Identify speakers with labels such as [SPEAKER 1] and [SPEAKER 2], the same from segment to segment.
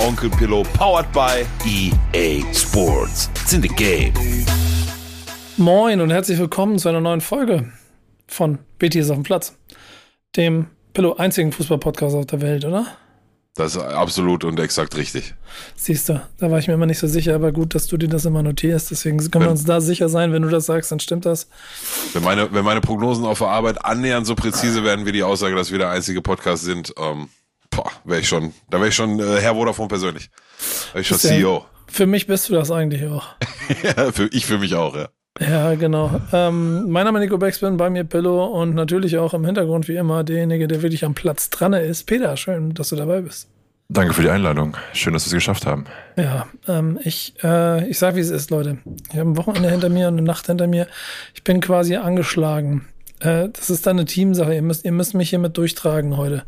[SPEAKER 1] Onkel Pillow, powered by EA Sports. It's in the game.
[SPEAKER 2] Moin und herzlich willkommen zu einer neuen Folge von BT ist auf dem Platz. Dem Pillow einzigen Fußball-Podcast auf der Welt, oder?
[SPEAKER 1] Das ist absolut und exakt richtig.
[SPEAKER 2] Siehst du, da war ich mir immer nicht so sicher, aber gut, dass du dir das immer notierst. Deswegen können wir uns da sicher sein, wenn du das sagst, dann stimmt das.
[SPEAKER 1] Wenn meine, wenn meine Prognosen auf der Arbeit annähernd so präzise werden wie die Aussage, dass wir der einzige Podcast sind, ähm, wäre ich schon, da wäre ich schon äh, Herr Vodafone persönlich. Wäre ich schon CEO.
[SPEAKER 2] Für mich bist du das eigentlich auch.
[SPEAKER 1] ja, für, ich für mich auch, ja.
[SPEAKER 2] Ja, genau. Ähm, mein Name ist Nico Beckspin, bei mir Pillow und natürlich auch im Hintergrund wie immer derjenige, der wirklich am Platz dran ist. Peter, schön, dass du dabei bist.
[SPEAKER 3] Danke für die Einladung. Schön, dass wir es geschafft haben.
[SPEAKER 2] Ja, ähm, ich, äh, ich sag, wie es ist, Leute. Ich habe ein Wochenende hinter mir und eine Nacht hinter mir. Ich bin quasi angeschlagen. Äh, das ist dann eine Teamsache. Ihr müsst, ihr müsst mich hiermit durchtragen heute.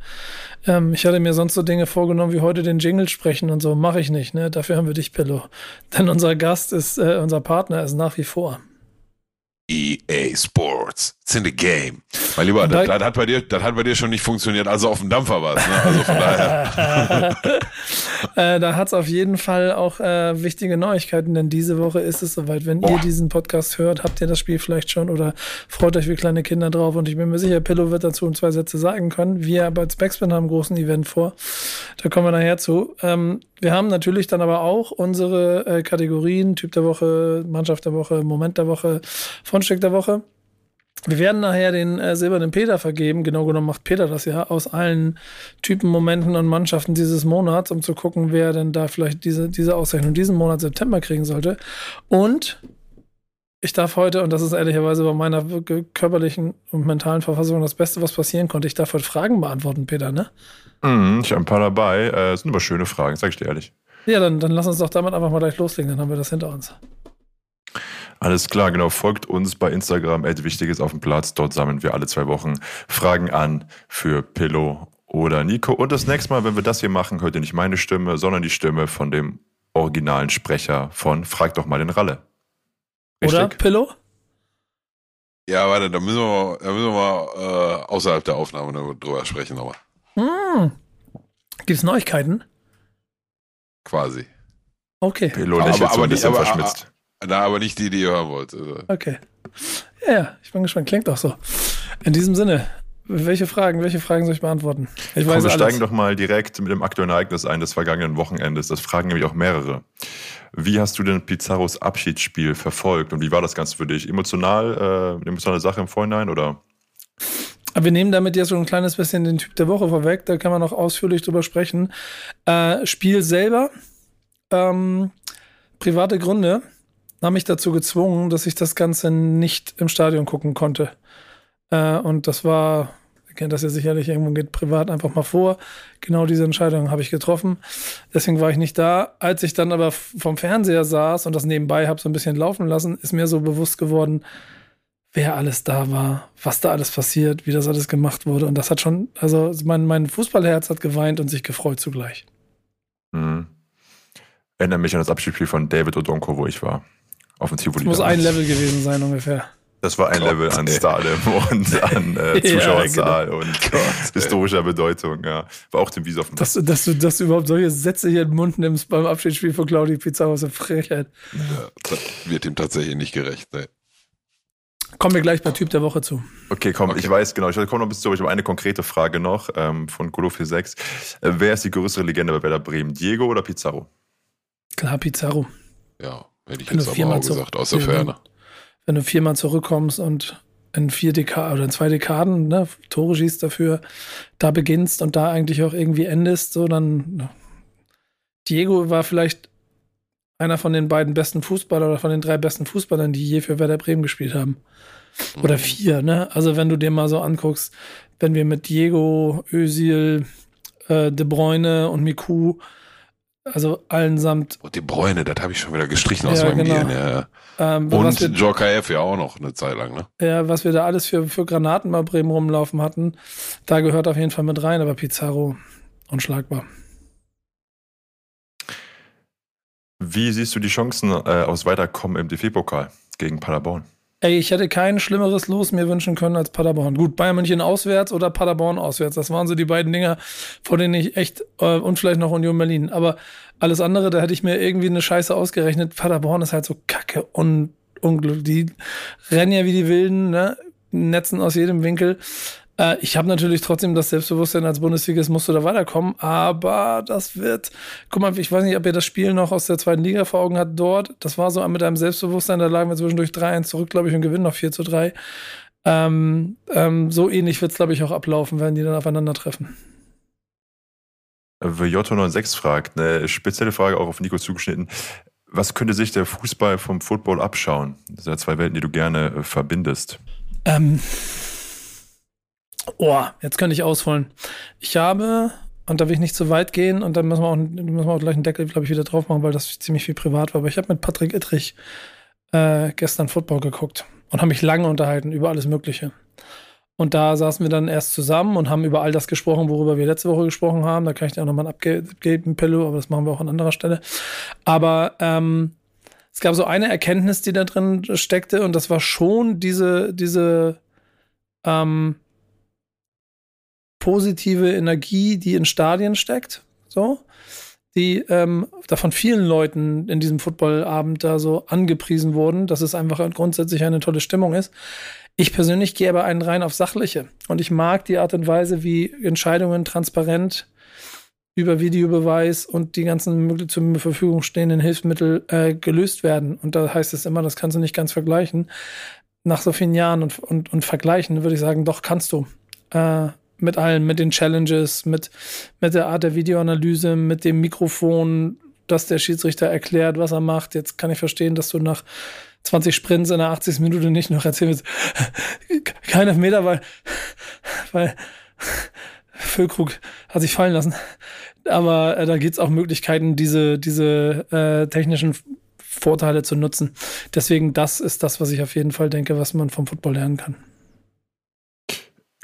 [SPEAKER 2] Ähm, ich hatte mir sonst so Dinge vorgenommen, wie heute den Jingle sprechen und so. Mache ich nicht, ne? Dafür haben wir dich, Pillow. Denn unser Gast ist, äh, unser Partner ist nach wie vor
[SPEAKER 1] EA Sports. It's in the game. Mein Lieber, das, das, hat bei dir, das hat bei dir schon nicht funktioniert, also auf dem Dampfer war es. Ne? Also von daher.
[SPEAKER 2] äh, da hat es auf jeden Fall auch äh, wichtige Neuigkeiten, denn diese Woche ist es soweit. Wenn Boah. ihr diesen Podcast hört, habt ihr das Spiel vielleicht schon oder freut euch wie kleine Kinder drauf. Und ich bin mir sicher, Pillow wird dazu zwei Sätze sagen können. Wir bei Backspin haben einen großen Event vor. Da kommen wir nachher zu. Ähm, wir haben natürlich dann aber auch unsere äh, Kategorien, Typ der Woche, Mannschaft der Woche, Moment der Woche, Fundstück der Woche. Wir werden nachher den äh, silbernen Peter vergeben. Genau genommen macht Peter das ja aus allen Typen, Momenten und Mannschaften dieses Monats, um zu gucken, wer denn da vielleicht diese, diese Auszeichnung diesen Monat September kriegen sollte. Und ich darf heute, und das ist ehrlicherweise bei meiner körperlichen und mentalen Verfassung das Beste, was passieren konnte, ich darf heute Fragen beantworten, Peter, ne?
[SPEAKER 3] Mm, ich habe ein paar dabei. Äh, sind aber schöne Fragen, sag ich dir ehrlich.
[SPEAKER 2] Ja, dann, dann lass uns doch damit einfach mal gleich loslegen, dann haben wir das hinter uns.
[SPEAKER 3] Alles klar, genau. Folgt uns bei Instagram, Wichtiges auf dem Platz. Dort sammeln wir alle zwei Wochen Fragen an für Pillow oder Nico. Und das nächste Mal, wenn wir das hier machen, hört ihr nicht meine Stimme, sondern die Stimme von dem originalen Sprecher von Frag doch mal den Ralle.
[SPEAKER 2] Richtig? Oder Pillow?
[SPEAKER 1] Ja, warte, da müssen wir, da müssen wir mal äh, außerhalb der Aufnahme drüber sprechen nochmal. Hm.
[SPEAKER 2] Gibt es Neuigkeiten?
[SPEAKER 1] Quasi.
[SPEAKER 2] Okay.
[SPEAKER 3] Pillow lächelt aber, aber so ein bisschen aber, verschmitzt.
[SPEAKER 1] Na, aber nicht die, die ihr hören wollt. Also.
[SPEAKER 2] Okay. Ja, ich bin gespannt. Klingt auch so. In diesem Sinne, welche Fragen, welche Fragen soll ich beantworten? Ich
[SPEAKER 3] weiß Komm, wir alles. steigen doch mal direkt mit dem aktuellen Ereignis ein des vergangenen Wochenendes. Das fragen nämlich auch mehrere. Wie hast du denn Pizarros Abschiedsspiel verfolgt und wie war das Ganze für dich? Emotional, äh, emotionale Sache im Vorhinein oder?
[SPEAKER 2] Wir nehmen damit jetzt so ein kleines bisschen den Typ der Woche vorweg, da kann man noch ausführlich drüber sprechen. Äh, Spiel selber, ähm, private Gründe haben mich dazu gezwungen, dass ich das Ganze nicht im Stadion gucken konnte. Äh, und das war, ihr kennt das ja sicherlich, irgendwo geht privat einfach mal vor. Genau diese Entscheidung habe ich getroffen. Deswegen war ich nicht da. Als ich dann aber vom Fernseher saß und das nebenbei habe so ein bisschen laufen lassen, ist mir so bewusst geworden, wer alles da war, was da alles passiert, wie das alles gemacht wurde. Und das hat schon, also mein, mein Fußballherz hat geweint und sich gefreut zugleich.
[SPEAKER 3] Mhm. Erinnere mich an das Abschiedsspiel von David Odonko, wo ich war auf dem Tivoli.
[SPEAKER 2] Das muss ein Level gewesen sein ungefähr.
[SPEAKER 3] Das war ein Gott, Level an Stardom und an äh, Zuschauerzahl ja, genau. und Gott, historischer ey. Bedeutung. Ja. War auch dem Wies auf dem
[SPEAKER 2] dass, dass, du, dass du überhaupt solche Sätze hier in den Mund nimmst beim Abschiedsspiel von Claudio Pizarro, ist eine Frechheit.
[SPEAKER 1] Ja, das wird ihm tatsächlich nicht gerecht. Ne?
[SPEAKER 2] Kommen wir gleich bei Typ der Woche zu.
[SPEAKER 3] Okay, komm, okay. ich weiß genau. Ich komme noch bis zu, ich habe eine konkrete Frage noch ähm, von Colo 46. Äh, wer ist die größere Legende bei Werder Bremen? Diego oder Pizarro?
[SPEAKER 2] Klar, Pizarro.
[SPEAKER 1] Ja, Hätte ich wenn jetzt aber auch gesagt, aus der Ferne.
[SPEAKER 2] Wenn du viermal zurückkommst und in vier Dekaden oder in zwei Dekaden ne, Tore schießt dafür, da beginnst und da eigentlich auch irgendwie endest, so dann. Diego war vielleicht einer von den beiden besten Fußballern oder von den drei besten Fußballern, die je für Werder Bremen gespielt haben. Oder mhm. vier, ne? Also wenn du dir mal so anguckst, wenn wir mit Diego, Özil, äh, De Bruyne und Miku Also allen samt.
[SPEAKER 4] Und die Bräune, das habe ich schon wieder gestrichen aus
[SPEAKER 2] Ja,
[SPEAKER 4] meinem
[SPEAKER 2] genau.
[SPEAKER 4] Gehirn. Ja.
[SPEAKER 2] Ähm,
[SPEAKER 4] Und
[SPEAKER 2] wir,
[SPEAKER 4] Jokaev ja auch noch eine Zeit lang, ne?
[SPEAKER 2] ja, was wir da alles für, für Granaten bei Bremen rumlaufen hatten, da gehört auf jeden Fall mit rein, aber Pizarro unschlagbar.
[SPEAKER 3] Wie siehst du die Chancen äh, aus Weiterkommen im DFB-Pokal gegen Paderborn?
[SPEAKER 2] Ey, ich hätte kein schlimmeres Los mir wünschen können als Paderborn. Gut, Bayern München auswärts oder Paderborn auswärts. Das waren so die beiden Dinger, vor denen ich echt, äh, und vielleicht noch Union Berlin. Aber alles andere, da hätte ich mir irgendwie eine Scheiße ausgerechnet. Paderborn ist halt so kacke und unglücklich. Die rennen ja wie die Wilden, ne? Netzen aus jedem Winkel. Äh, ich habe natürlich trotzdem das Selbstbewusstsein als Bundesligist, musst du da weiterkommen, aber das wird, guck mal, ich weiß nicht, ob ihr das Spiel noch aus der zweiten Liga vor Augen habt dort. Das war so mit einem Selbstbewusstsein, da lagen wir zwischendurch 3-1 zurück, glaube ich, und gewinnen noch 4 zu 3. Ähm, ähm, so ähnlich wird es, glaube ich, auch ablaufen, wenn die dann aufeinandertreffen.
[SPEAKER 3] VJ96 fragt, eine spezielle Frage auch auf Nico zugeschnitten. Was könnte sich der Fußball vom Football abschauen? Das sind ja zwei Welten, die du gerne äh, verbindest.
[SPEAKER 2] Ähm, oh, jetzt könnte ich ausholen. Ich habe, und da will ich nicht zu weit gehen, und dann müssen wir auch, müssen wir auch gleich einen Deckel, glaube ich, wieder drauf machen, weil das ziemlich viel privat war. Aber ich habe mit Patrick Ittrich äh, gestern Football geguckt und habe mich lange unterhalten über alles Mögliche. Und da saßen wir dann erst zusammen und haben über all das gesprochen, worüber wir letzte Woche gesprochen haben. Da kann ich dir auch nochmal ein abgeben, Pillow, aber das machen wir auch an anderer Stelle. Aber ähm, es gab so eine Erkenntnis, die da drin steckte, und das war schon diese, diese ähm, positive Energie, die in Stadien steckt, so, die ähm, da von vielen Leuten in diesem Footballabend da so angepriesen wurden, dass es einfach grundsätzlich eine tolle Stimmung ist. Ich persönlich gehe aber einen rein auf Sachliche und ich mag die Art und Weise, wie Entscheidungen transparent über Videobeweis und die ganzen zur Verfügung stehenden Hilfsmittel äh, gelöst werden. Und da heißt es immer, das kannst du nicht ganz vergleichen. Nach so vielen Jahren und, und, und vergleichen würde ich sagen, doch kannst du. Äh, mit allem, mit den Challenges, mit, mit der Art der Videoanalyse, mit dem Mikrofon, dass der Schiedsrichter erklärt, was er macht. Jetzt kann ich verstehen, dass du nach 20 Sprints in der 80. Minute nicht noch erzählen willst, keine Meter, weil, weil Füllkrug hat sich fallen lassen. Aber äh, da gibt es auch Möglichkeiten, diese, diese äh, technischen Vorteile zu nutzen. Deswegen, das ist das, was ich auf jeden Fall denke, was man vom Football lernen kann.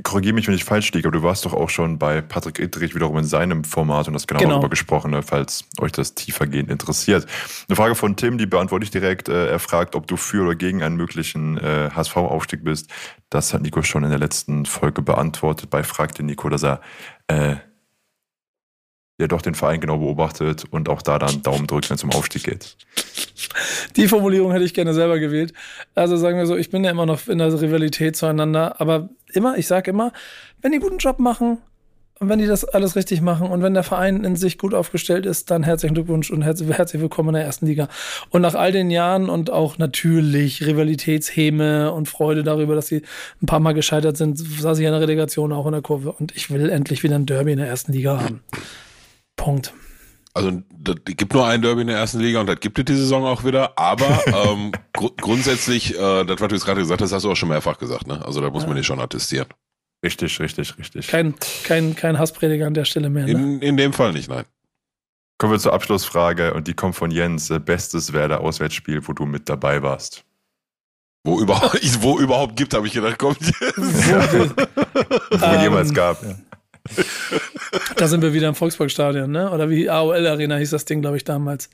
[SPEAKER 3] Korrigiere mich, wenn ich falsch liege, aber du warst doch auch schon bei Patrick Ittrich wiederum in seinem Format und hast genau,
[SPEAKER 2] Genau.
[SPEAKER 3] darüber gesprochen, ne, falls euch das tiefergehend interessiert. Eine Frage von Tim, die beantworte ich direkt. Äh, Er fragt, ob du für oder gegen einen möglichen äh, HSV-Aufstieg bist. Das hat Nico schon in der letzten Folge beantwortet. Bei fragte Nico, dass er äh, ja doch den Verein genau beobachtet und auch da dann Daumen drückt, wenn es um Aufstieg geht.
[SPEAKER 2] Die Formulierung hätte ich gerne selber gewählt. Also sagen wir so, ich bin ja immer noch in der Rivalität zueinander, aber immer, ich sage immer, wenn die guten Job machen und wenn die das alles richtig machen und wenn der Verein in sich gut aufgestellt ist, dann herzlichen Glückwunsch und herzlich, herzlich willkommen in der ersten Liga. Und nach all den Jahren und auch natürlich Rivalitätshäme und Freude darüber, dass sie ein paar Mal gescheitert sind, saß ich in der Relegation auch in der Kurve und ich will endlich wieder ein Derby in der ersten Liga haben. Punkt.
[SPEAKER 4] Also das gibt nur ein Derby in der ersten Liga und das gibt es die Saison auch wieder. Aber ähm, gru grundsätzlich, äh, das, was du jetzt gerade gesagt hast, hast du auch schon mehrfach gesagt. Ne? Also da muss man nicht schon attestieren.
[SPEAKER 3] Richtig, richtig, richtig.
[SPEAKER 2] Kein, kein, kein Hassprediger an der Stelle mehr. Ne?
[SPEAKER 4] In, in dem Fall nicht, nein.
[SPEAKER 3] Kommen wir zur Abschlussfrage und die kommt von Jens. Bestes Werder Auswärtsspiel, wo du mit dabei warst.
[SPEAKER 4] Wo überhaupt, wo überhaupt gibt, habe ich gedacht, kommt jetzt.
[SPEAKER 3] Wo
[SPEAKER 2] Ähm,
[SPEAKER 3] jemals gab. Ja.
[SPEAKER 2] Da sind wir wieder im Volksparkstadion, ne? Oder wie AOL Arena hieß das Ding, glaube ich, damals.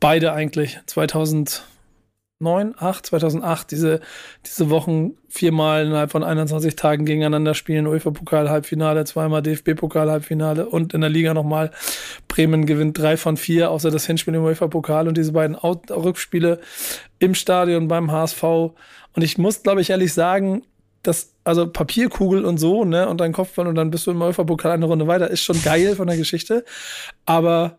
[SPEAKER 2] Beide eigentlich. 2009, 8, 2008, diese, diese Wochen viermal innerhalb von 21 Tagen gegeneinander spielen. UEFA-Pokal-Halbfinale, zweimal DFB-Pokal-Halbfinale und in der Liga nochmal. Bremen gewinnt drei von vier, außer das Hinspiel im UEFA-Pokal und diese beiden Rückspiele im Stadion beim HSV. Und ich muss, glaube ich, ehrlich sagen, das, also Papierkugel und so, ne, und dein Kopfball und dann bist du im UEFA-Pokal eine Runde weiter, ist schon geil von der Geschichte. Aber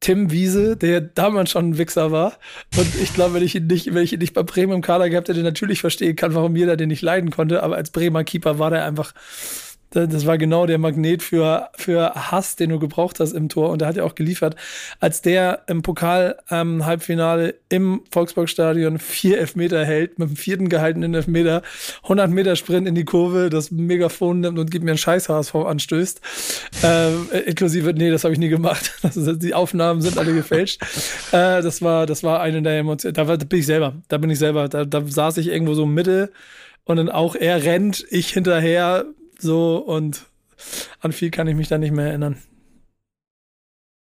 [SPEAKER 2] Tim Wiese, der damals schon ein Wichser war, und ich glaube, wenn ich ihn nicht, wenn ich ihn nicht bei Bremen im Kader gehabt hätte, natürlich verstehen kann, warum jeder den nicht leiden konnte, aber als Bremer Keeper war der einfach, Das war genau der Magnet für, für Hass, den du gebraucht hast im Tor. Und der hat ja auch geliefert, als der im Pokal-Halbfinale ähm, im Volksparkstadion vier Elfmeter hält, mit dem vierten gehaltenen Elfmeter, 100 Meter Sprint in die Kurve, das Megafon nimmt und gibt mir einen scheiß HSV anstößt. Ähm, inklusive, nee, das habe ich nie gemacht. Ist, die Aufnahmen sind alle gefälscht. Äh, das war, das war eine der Emotionen. Da, war, da bin ich selber, da bin ich selber. Da, da saß ich irgendwo so Mitte und dann auch er rennt, ich hinterher, so und an viel kann ich mich da nicht mehr erinnern.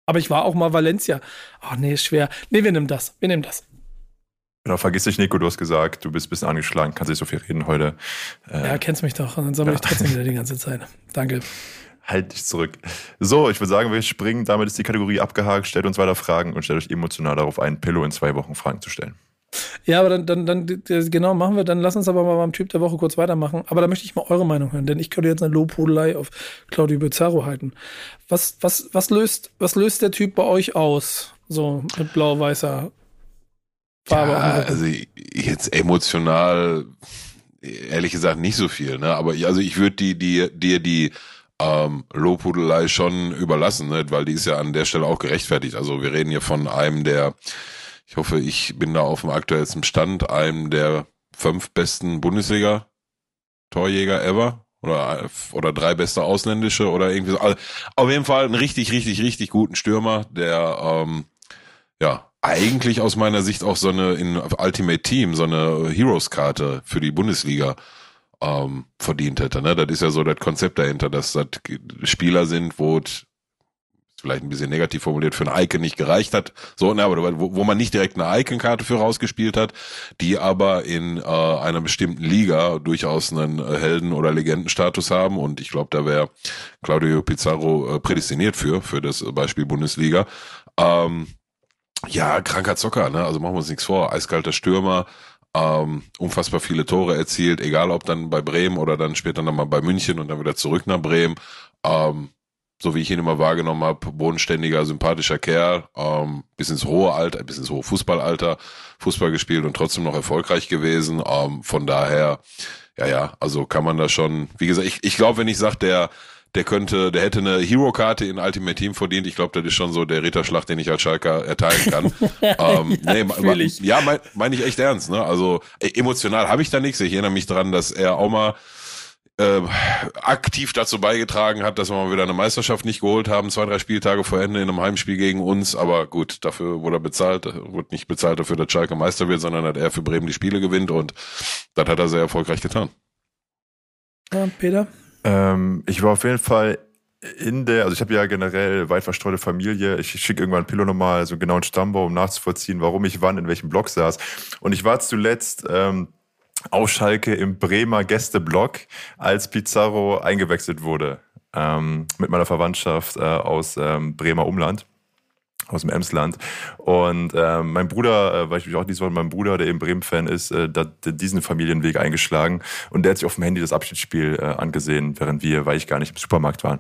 [SPEAKER 2] Aber ich war auch mal Valencia. Ach nee, ist schwer. Nee, wir nehmen das. Wir nehmen das.
[SPEAKER 3] Genau, vergiss dich, Nico, du hast gesagt, du bist ein bisschen angeschlagen, kannst nicht so viel reden heute.
[SPEAKER 2] Äh, ja, kennst mich doch. Und dann sammle ja. ich trotzdem wieder die ganze Zeit. Danke.
[SPEAKER 3] Halt dich zurück. So, ich würde sagen, wir springen. Damit ist die Kategorie abgehakt. Stellt uns weiter Fragen und stellt euch emotional darauf ein, Pillow in zwei Wochen Fragen zu stellen.
[SPEAKER 2] Ja, aber dann, dann, dann, genau, machen wir, dann lass uns aber mal beim Typ der Woche kurz weitermachen. Aber da möchte ich mal eure Meinung hören, denn ich könnte jetzt eine Lobhudelei auf Claudio Bizarro halten. Was, was, was löst, was löst der Typ bei euch aus? So mit blau-weißer
[SPEAKER 4] Farbe. Ja, also jetzt emotional, ehrlich gesagt, nicht so viel, ne? Aber also ich würde die, die, dir die, ähm, Lobhudelei schon überlassen, ne? weil die ist ja an der Stelle auch gerechtfertigt. Also wir reden hier von einem der ich hoffe, ich bin da auf dem aktuellsten Stand, einem der fünf besten Bundesliga-Torjäger ever. Oder, oder drei beste ausländische oder irgendwie so. Also auf jeden Fall einen richtig, richtig, richtig guten Stürmer, der ähm, ja eigentlich aus meiner Sicht auch so eine in Ultimate Team, so eine Heroes-Karte für die Bundesliga ähm, verdient hätte. Ne? Das ist ja so das Konzept dahinter, dass das Spieler sind, wo vielleicht ein bisschen negativ formuliert, für ein Icon nicht gereicht hat. So, ne, aber wo, wo man nicht direkt eine Icon-Karte für rausgespielt hat, die aber in äh, einer bestimmten Liga durchaus einen äh, Helden- oder Legendenstatus haben. Und ich glaube, da wäre Claudio Pizarro äh, prädestiniert für, für das Beispiel Bundesliga. Ähm, ja, kranker Zocker, ne? Also machen wir uns nichts vor. Eiskalter Stürmer, ähm, unfassbar viele Tore erzielt, egal ob dann bei Bremen oder dann später nochmal bei München und dann wieder zurück nach Bremen. Ähm, so wie ich ihn immer wahrgenommen habe, bodenständiger, sympathischer Kerl, ähm, bis ins hohe Alter, bis ins hohe Fußballalter, Fußball gespielt und trotzdem noch erfolgreich gewesen. Ähm, von daher, ja, ja, also kann man da schon, wie gesagt, ich, ich glaube, wenn ich sage, der, der könnte, der hätte eine Hero-Karte in Ultimate Team verdient. Ich glaube, das ist schon so der Ritterschlag, den ich als Schalker erteilen kann. ähm, ja, nee, ma, ja meine mein ich echt ernst. Ne? Also e, emotional habe ich da nichts. Ich erinnere mich dran, dass er auch mal äh, aktiv dazu beigetragen hat, dass wir mal wieder eine Meisterschaft nicht geholt haben, zwei, drei Spieltage vor Ende in einem Heimspiel gegen uns. Aber gut, dafür wurde er bezahlt, wurde nicht bezahlt dafür, dass Schalke Meister wird, sondern dass er für Bremen die Spiele gewinnt und das hat er sehr erfolgreich getan.
[SPEAKER 2] Ja, Peter?
[SPEAKER 3] Ähm, ich war auf jeden Fall in der, also ich habe ja generell weit verstreute Familie. Ich schicke irgendwann Pillow nochmal so einen genauen Stammbaum, um nachzuvollziehen, warum ich wann in welchem Block saß. Und ich war zuletzt ähm, auf Schalke im Bremer Gästeblock, als Pizarro eingewechselt wurde. Ähm, mit meiner Verwandtschaft äh, aus ähm, Bremer Umland aus dem Emsland. Und äh, mein Bruder, äh, weil ich mich auch diesmal mein Bruder, der eben Bremen-Fan ist, äh, da, diesen Familienweg eingeschlagen. Und der hat sich auf dem Handy das Abschiedsspiel äh, angesehen, während wir, weil ich gar nicht im Supermarkt waren.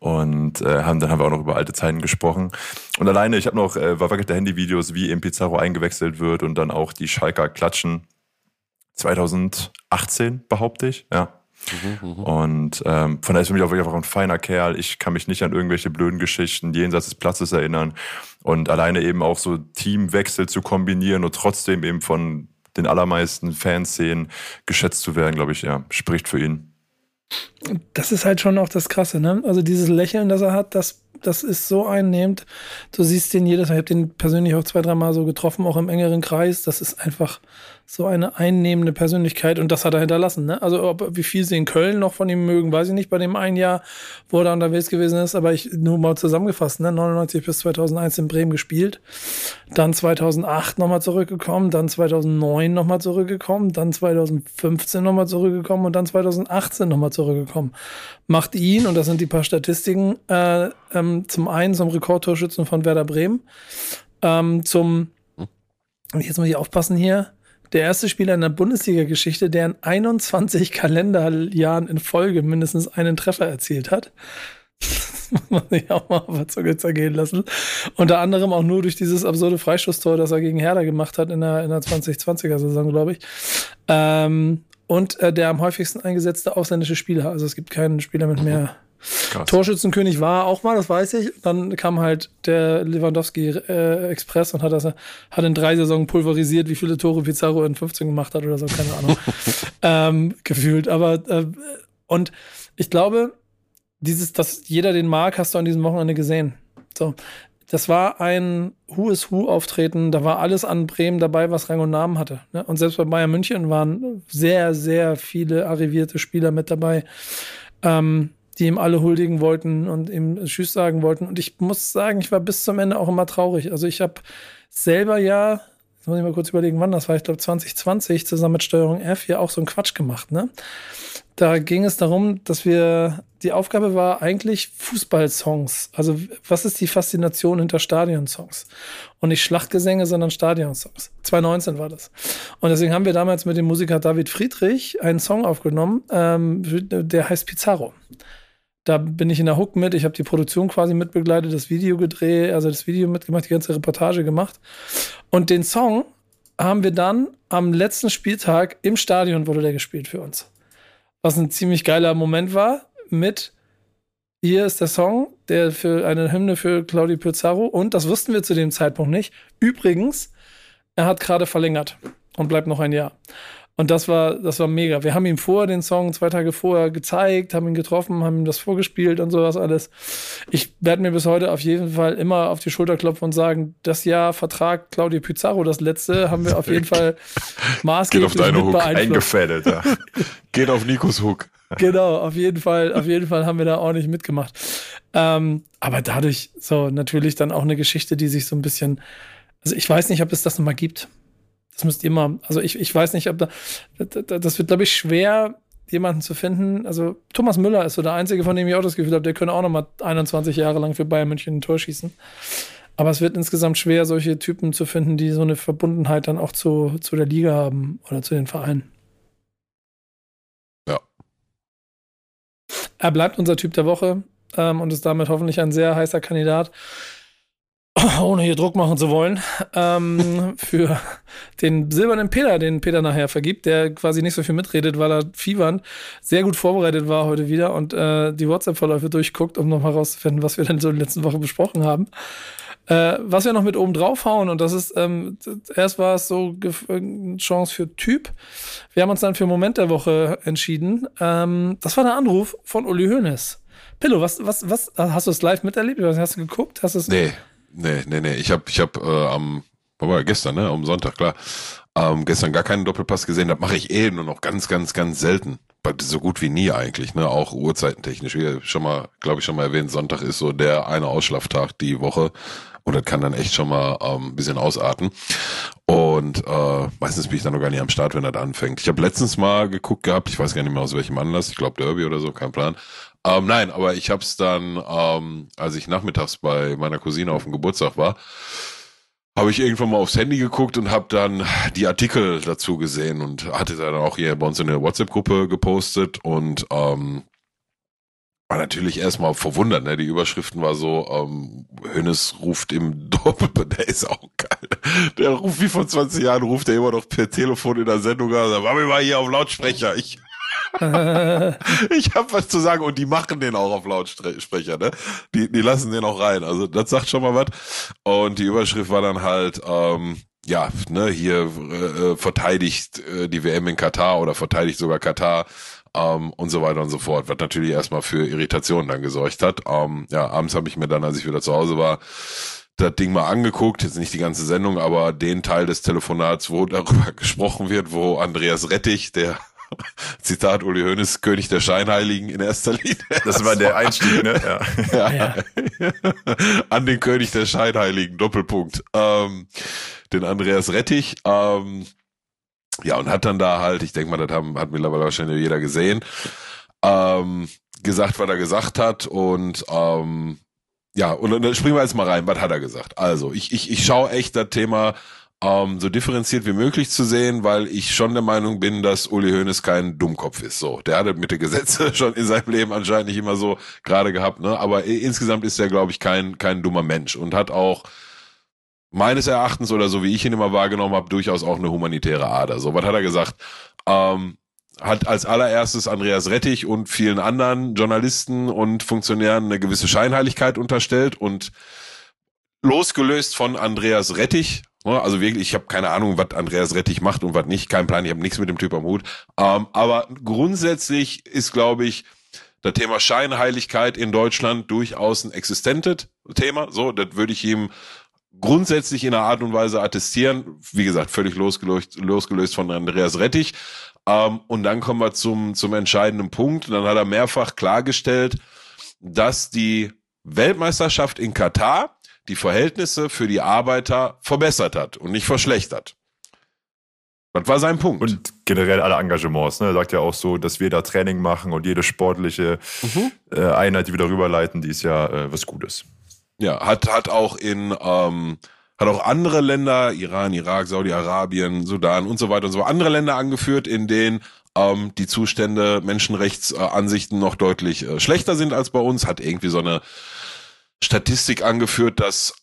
[SPEAKER 3] Und äh, haben, dann haben wir auch noch über alte Zeiten gesprochen. Und alleine, ich habe noch, äh, war wirklich der Handyvideos, wie eben Pizarro eingewechselt wird und dann auch die Schalker klatschen 2018, behaupte ich, ja. Mhm, mhm, Und ähm, von daher ist für mich auch wirklich einfach ein feiner Kerl. Ich kann mich nicht an irgendwelche blöden Geschichten jenseits des Platzes erinnern. Und alleine eben auch so Teamwechsel zu kombinieren und trotzdem eben von den allermeisten Fanszenen geschätzt zu werden, glaube ich, ja, spricht für ihn.
[SPEAKER 2] Das ist halt schon auch das Krasse, ne? Also dieses Lächeln, das er hat, das, das ist so einnehmend. Du siehst den jedes Mal, ich habe den persönlich auch zwei, dreimal so getroffen, auch im engeren Kreis. Das ist einfach, so eine einnehmende Persönlichkeit und das hat er hinterlassen. Ne? Also ob, wie viel sie in Köln noch von ihm mögen, weiß ich nicht bei dem einen Jahr, wo er unterwegs gewesen ist, aber ich nur mal zusammengefasst, ne? 99 bis 2001 in Bremen gespielt, dann 2008 nochmal zurückgekommen, dann 2009 nochmal zurückgekommen, dann 2015 nochmal zurückgekommen und dann 2018 nochmal zurückgekommen. Macht ihn, und das sind die paar Statistiken, äh, ähm, zum einen zum Rekordtorschützen von Werder Bremen, ähm, zum Jetzt muss ich aufpassen hier der erste Spieler in der Bundesliga-Geschichte, der in 21 Kalenderjahren in Folge mindestens einen Treffer erzielt hat. Das muss man sich auch mal auf der Zunge zergehen lassen. Unter anderem auch nur durch dieses absurde Freistoßtor, das er gegen Herder gemacht hat in der, in der 2020er-Saison, glaube ich. Ähm, und äh, der am häufigsten eingesetzte ausländische Spieler. Also es gibt keinen Spieler mit mehr. Krass. Torschützenkönig war auch mal, das weiß ich. Dann kam halt der Lewandowski äh, Express und hat das hat in drei Saisonen pulverisiert, wie viele Tore Pizarro in 15 gemacht hat oder so, keine Ahnung. ähm, gefühlt. Aber äh, und ich glaube, dieses, dass jeder den mag, hast du an diesem Wochenende gesehen. So, das war ein Who is Who Auftreten. Da war alles an Bremen dabei, was Rang und Namen hatte. Ne? Und selbst bei Bayern München waren sehr, sehr viele arrivierte Spieler mit dabei, ähm, die ihm alle huldigen wollten und ihm Tschüss sagen wollten. Und ich muss sagen, ich war bis zum Ende auch immer traurig. Also ich habe selber ja, jetzt muss ich mal kurz überlegen, wann das war, ich glaube 2020, zusammen mit Steuerung F, ja auch so einen Quatsch gemacht. Ne? Da ging es darum, dass wir, die Aufgabe war eigentlich Fußballsongs. Also was ist die Faszination hinter Stadionsongs? Und nicht Schlachtgesänge, sondern Stadionsongs. 2019 war das. Und deswegen haben wir damals mit dem Musiker David Friedrich einen Song aufgenommen, ähm, der heißt Pizarro. Da bin ich in der Hook mit. Ich habe die Produktion quasi mitbegleitet, das Video gedreht, also das Video mitgemacht, die ganze Reportage gemacht. Und den Song haben wir dann am letzten Spieltag im Stadion wurde der gespielt für uns was ein ziemlich geiler Moment war, mit hier ist der Song, der für eine Hymne für Claudio Pizarro und das wussten wir zu dem Zeitpunkt nicht. Übrigens, er hat gerade verlängert und bleibt noch ein Jahr. Und das war, das war mega. Wir haben ihm vorher den Song zwei Tage vorher gezeigt, haben ihn getroffen, haben ihm das vorgespielt und sowas alles. Ich werde mir bis heute auf jeden Fall immer auf die Schulter klopfen und sagen, das Jahr Vertrag Claudio Pizarro, das letzte, haben wir auf jeden Fall maßgeblich
[SPEAKER 3] Geht auf deine Hook eingefädelt, ja. Geht auf Nikos Hook.
[SPEAKER 2] Genau, auf jeden Fall, auf jeden Fall haben wir da ordentlich mitgemacht. Ähm, aber dadurch so natürlich dann auch eine Geschichte, die sich so ein bisschen, also ich weiß nicht, ob es das nochmal gibt. Das müsst ihr mal, also ich, ich weiß nicht, ob da, das wird, glaube ich, schwer, jemanden zu finden. Also Thomas Müller ist so der Einzige, von dem ich auch das Gefühl habe, der könnte auch noch mal 21 Jahre lang für Bayern München ein Tor schießen. Aber es wird insgesamt schwer, solche Typen zu finden, die so eine Verbundenheit dann auch zu, zu der Liga haben oder zu den Vereinen.
[SPEAKER 4] Ja.
[SPEAKER 2] Er bleibt unser Typ der Woche ähm, und ist damit hoffentlich ein sehr heißer Kandidat ohne hier Druck machen zu wollen, ähm, für den silbernen Peter, den Peter nachher vergibt, der quasi nicht so viel mitredet, weil er fiebernd sehr gut vorbereitet war heute wieder und äh, die WhatsApp-Verläufe durchguckt, um nochmal rauszufinden, was wir denn so in der letzten Woche besprochen haben. Äh, was wir noch mit oben draufhauen, und das ist, ähm, erst war es so eine Chance für Typ. Wir haben uns dann für Moment der Woche entschieden. Ähm, das war der Anruf von Uli Hoeneß. Pillow, was, was, was, hast du es live miterlebt? Hast du geguckt? Hast du
[SPEAKER 4] nee. Nee, nee, nee. Ich habe ich hab, äh, am, war gestern, ne? Am Sonntag, klar. Ähm, gestern gar keinen Doppelpass gesehen. Das mache ich eh nur noch ganz, ganz, ganz selten. So gut wie nie eigentlich, ne? Auch uhrzeitentechnisch. Wie schon mal, glaube ich, schon mal erwähnt, Sonntag ist so der eine Ausschlaftag die Woche. Und das kann dann echt schon mal ähm, bisschen ausarten. Und äh, meistens bin ich dann noch gar nicht am Start, wenn das anfängt. Ich habe letztens mal geguckt gehabt, ich weiß gar nicht mehr aus welchem Anlass, ich glaube Derby oder so, kein Plan. Ähm, nein, aber ich habe es dann, ähm, als ich nachmittags bei meiner Cousine auf dem Geburtstag war, habe ich irgendwann mal aufs Handy geguckt und habe dann die Artikel dazu gesehen und hatte dann auch hier bei uns in der WhatsApp-Gruppe gepostet und ähm, war natürlich erstmal verwundert, ne? Die Überschriften war so, ähm, Hönes ruft im Doppel, der ist auch geil. Der ruft wie vor 20 Jahren, ruft er immer noch per Telefon in der Sendung an, sagt, mach mir mal hier auf Lautsprecher. Ich ich habe was zu sagen und die machen den auch auf Lautsprecher, ne? Die, die lassen den auch rein. Also das sagt schon mal was. Und die Überschrift war dann halt, ähm, ja, ne, hier äh, äh verteidigt äh, die WM in Katar oder verteidigt sogar Katar ähm, und so weiter und so fort, was natürlich erstmal für Irritationen dann gesorgt hat. Ähm, ja, abends habe ich mir dann, als ich wieder zu Hause war, das Ding mal angeguckt, jetzt nicht die ganze Sendung, aber den Teil des Telefonats, wo darüber gesprochen wird, wo Andreas Rettich, der Zitat Uli Hoeneß, König der Scheinheiligen in erster Linie.
[SPEAKER 3] Das war der Einstieg, ne? Ja. ja.
[SPEAKER 4] An den König der Scheinheiligen, Doppelpunkt. Ähm, den Andreas Rettich. Ähm, ja, und hat dann da halt, ich denke mal, das haben, hat mittlerweile wahrscheinlich jeder gesehen, ähm, gesagt, was er gesagt hat und ähm, ja, und dann springen wir jetzt mal rein, was hat er gesagt? Also, ich, ich, ich schaue echt das Thema ähm, so differenziert wie möglich zu sehen, weil ich schon der Meinung bin, dass Uli Hoeneß kein Dummkopf ist. So, der hatte mit den Gesetzen schon in seinem Leben anscheinend nicht immer so gerade gehabt, ne? Aber insgesamt ist er, glaube ich, kein kein dummer Mensch und hat auch meines Erachtens oder so wie ich ihn immer wahrgenommen habe, durchaus auch eine humanitäre Ader. So, was hat er gesagt? Ähm, hat als allererstes Andreas Rettich und vielen anderen Journalisten und Funktionären eine gewisse Scheinheiligkeit unterstellt und losgelöst von Andreas Rettich, also wirklich, ich habe keine Ahnung, was Andreas Rettich macht und was nicht, kein Plan, ich habe nichts mit dem Typ am Hut. Ähm, aber grundsätzlich ist, glaube ich, das Thema Scheinheiligkeit in Deutschland durchaus ein existentes Thema. So, das würde ich ihm grundsätzlich in einer Art und Weise attestieren. Wie gesagt, völlig losgelöst, losgelöst von Andreas Rettich. Ähm, und dann kommen wir zum, zum entscheidenden Punkt. Und dann hat er mehrfach klargestellt, dass die Weltmeisterschaft in Katar die Verhältnisse für die Arbeiter verbessert hat und nicht verschlechtert. Das war sein Punkt.
[SPEAKER 3] Und generell alle Engagements. Ne? Er sagt ja auch so, dass wir da Training machen und jede sportliche mhm. äh, Einheit, die wir darüber leiten, die ist ja äh, was Gutes.
[SPEAKER 4] Ja, hat, hat auch in, ähm, hat auch andere Länder, Iran, Irak, Saudi-Arabien, Sudan und so weiter und so andere Länder angeführt, in denen ähm, die Zustände, Menschenrechtsansichten noch deutlich äh, schlechter sind als bei uns, hat irgendwie so eine Statistik angeführt, dass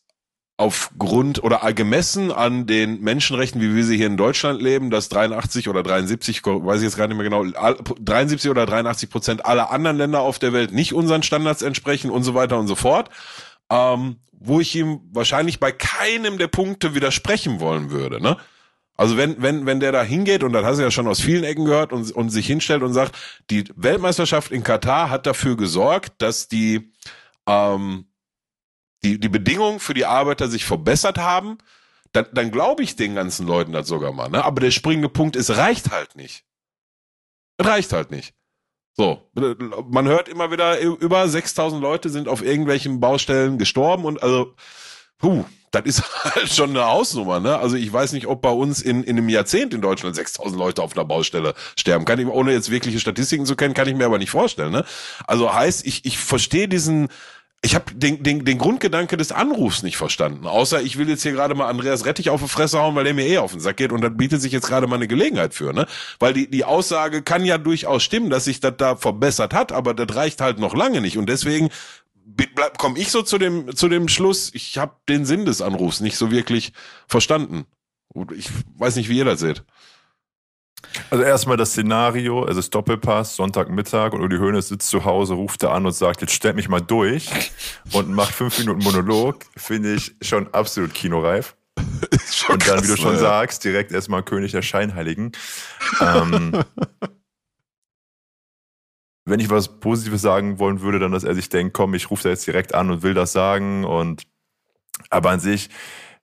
[SPEAKER 4] aufgrund oder gemessen an den Menschenrechten, wie wir sie hier in Deutschland leben, dass 83 oder 73, weiß ich jetzt gar nicht mehr genau, 73 oder 83 Prozent aller anderen Länder auf der Welt nicht unseren Standards entsprechen und so weiter und so fort. Ähm, wo ich ihm wahrscheinlich bei keinem der Punkte widersprechen wollen würde, ne? Also wenn, wenn, wenn der da hingeht, und das hast du ja schon aus vielen Ecken gehört, und, und sich hinstellt und sagt, die Weltmeisterschaft in Katar hat dafür gesorgt, dass die, ähm, die, die Bedingungen für die Arbeiter sich verbessert haben, dann, dann glaube ich den ganzen Leuten das sogar mal. Ne? Aber der springende Punkt ist, reicht halt nicht. Reicht halt nicht. So, man hört immer wieder, über 6000 Leute sind auf irgendwelchen Baustellen gestorben und also, puh, das ist halt schon eine Hausnummer, ne? Also ich weiß nicht, ob bei uns in, in einem Jahrzehnt in Deutschland 6000 Leute auf einer Baustelle sterben. Kann ich, ohne jetzt wirkliche Statistiken zu kennen, kann ich mir aber nicht vorstellen, ne? Also heißt, ich, ich verstehe diesen, ich habe den, den, den Grundgedanke des Anrufs nicht verstanden. Außer ich will jetzt hier gerade mal Andreas Rettich auf die Fresse hauen, weil der mir eh auf den Sack geht und dann bietet sich jetzt gerade mal eine Gelegenheit für, ne? Weil die, die Aussage kann ja durchaus stimmen, dass sich das da verbessert hat, aber das reicht halt noch lange nicht. Und deswegen komme ich so zu dem, zu dem Schluss, ich habe den Sinn des Anrufs nicht so wirklich verstanden. Ich weiß nicht, wie ihr das seht.
[SPEAKER 3] Also erstmal das Szenario, es ist Doppelpass, Sonntagmittag und Uli Hoeneß sitzt zu Hause, ruft er an und sagt, jetzt stellt mich mal durch und macht fünf Minuten Monolog, finde ich schon absolut kinoreif. Schon und dann, krass, wie du schon ja. sagst, direkt erstmal König der Scheinheiligen. ähm, wenn ich was Positives sagen wollen würde, dann, dass er sich denkt, komm, ich rufe da jetzt direkt an und will das sagen und aber an sich,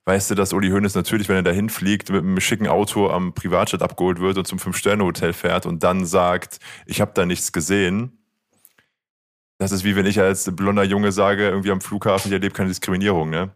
[SPEAKER 3] weißt du, dass Uli Hoeneß natürlich, wenn er dahin fliegt, mit einem schicken Auto am Privatjet abgeholt wird und zum Fünf-Sterne-Hotel fährt und dann sagt, ich habe da nichts gesehen. Das ist wie wenn ich als blonder Junge sage, irgendwie am Flughafen, ich erlebe keine Diskriminierung, ne?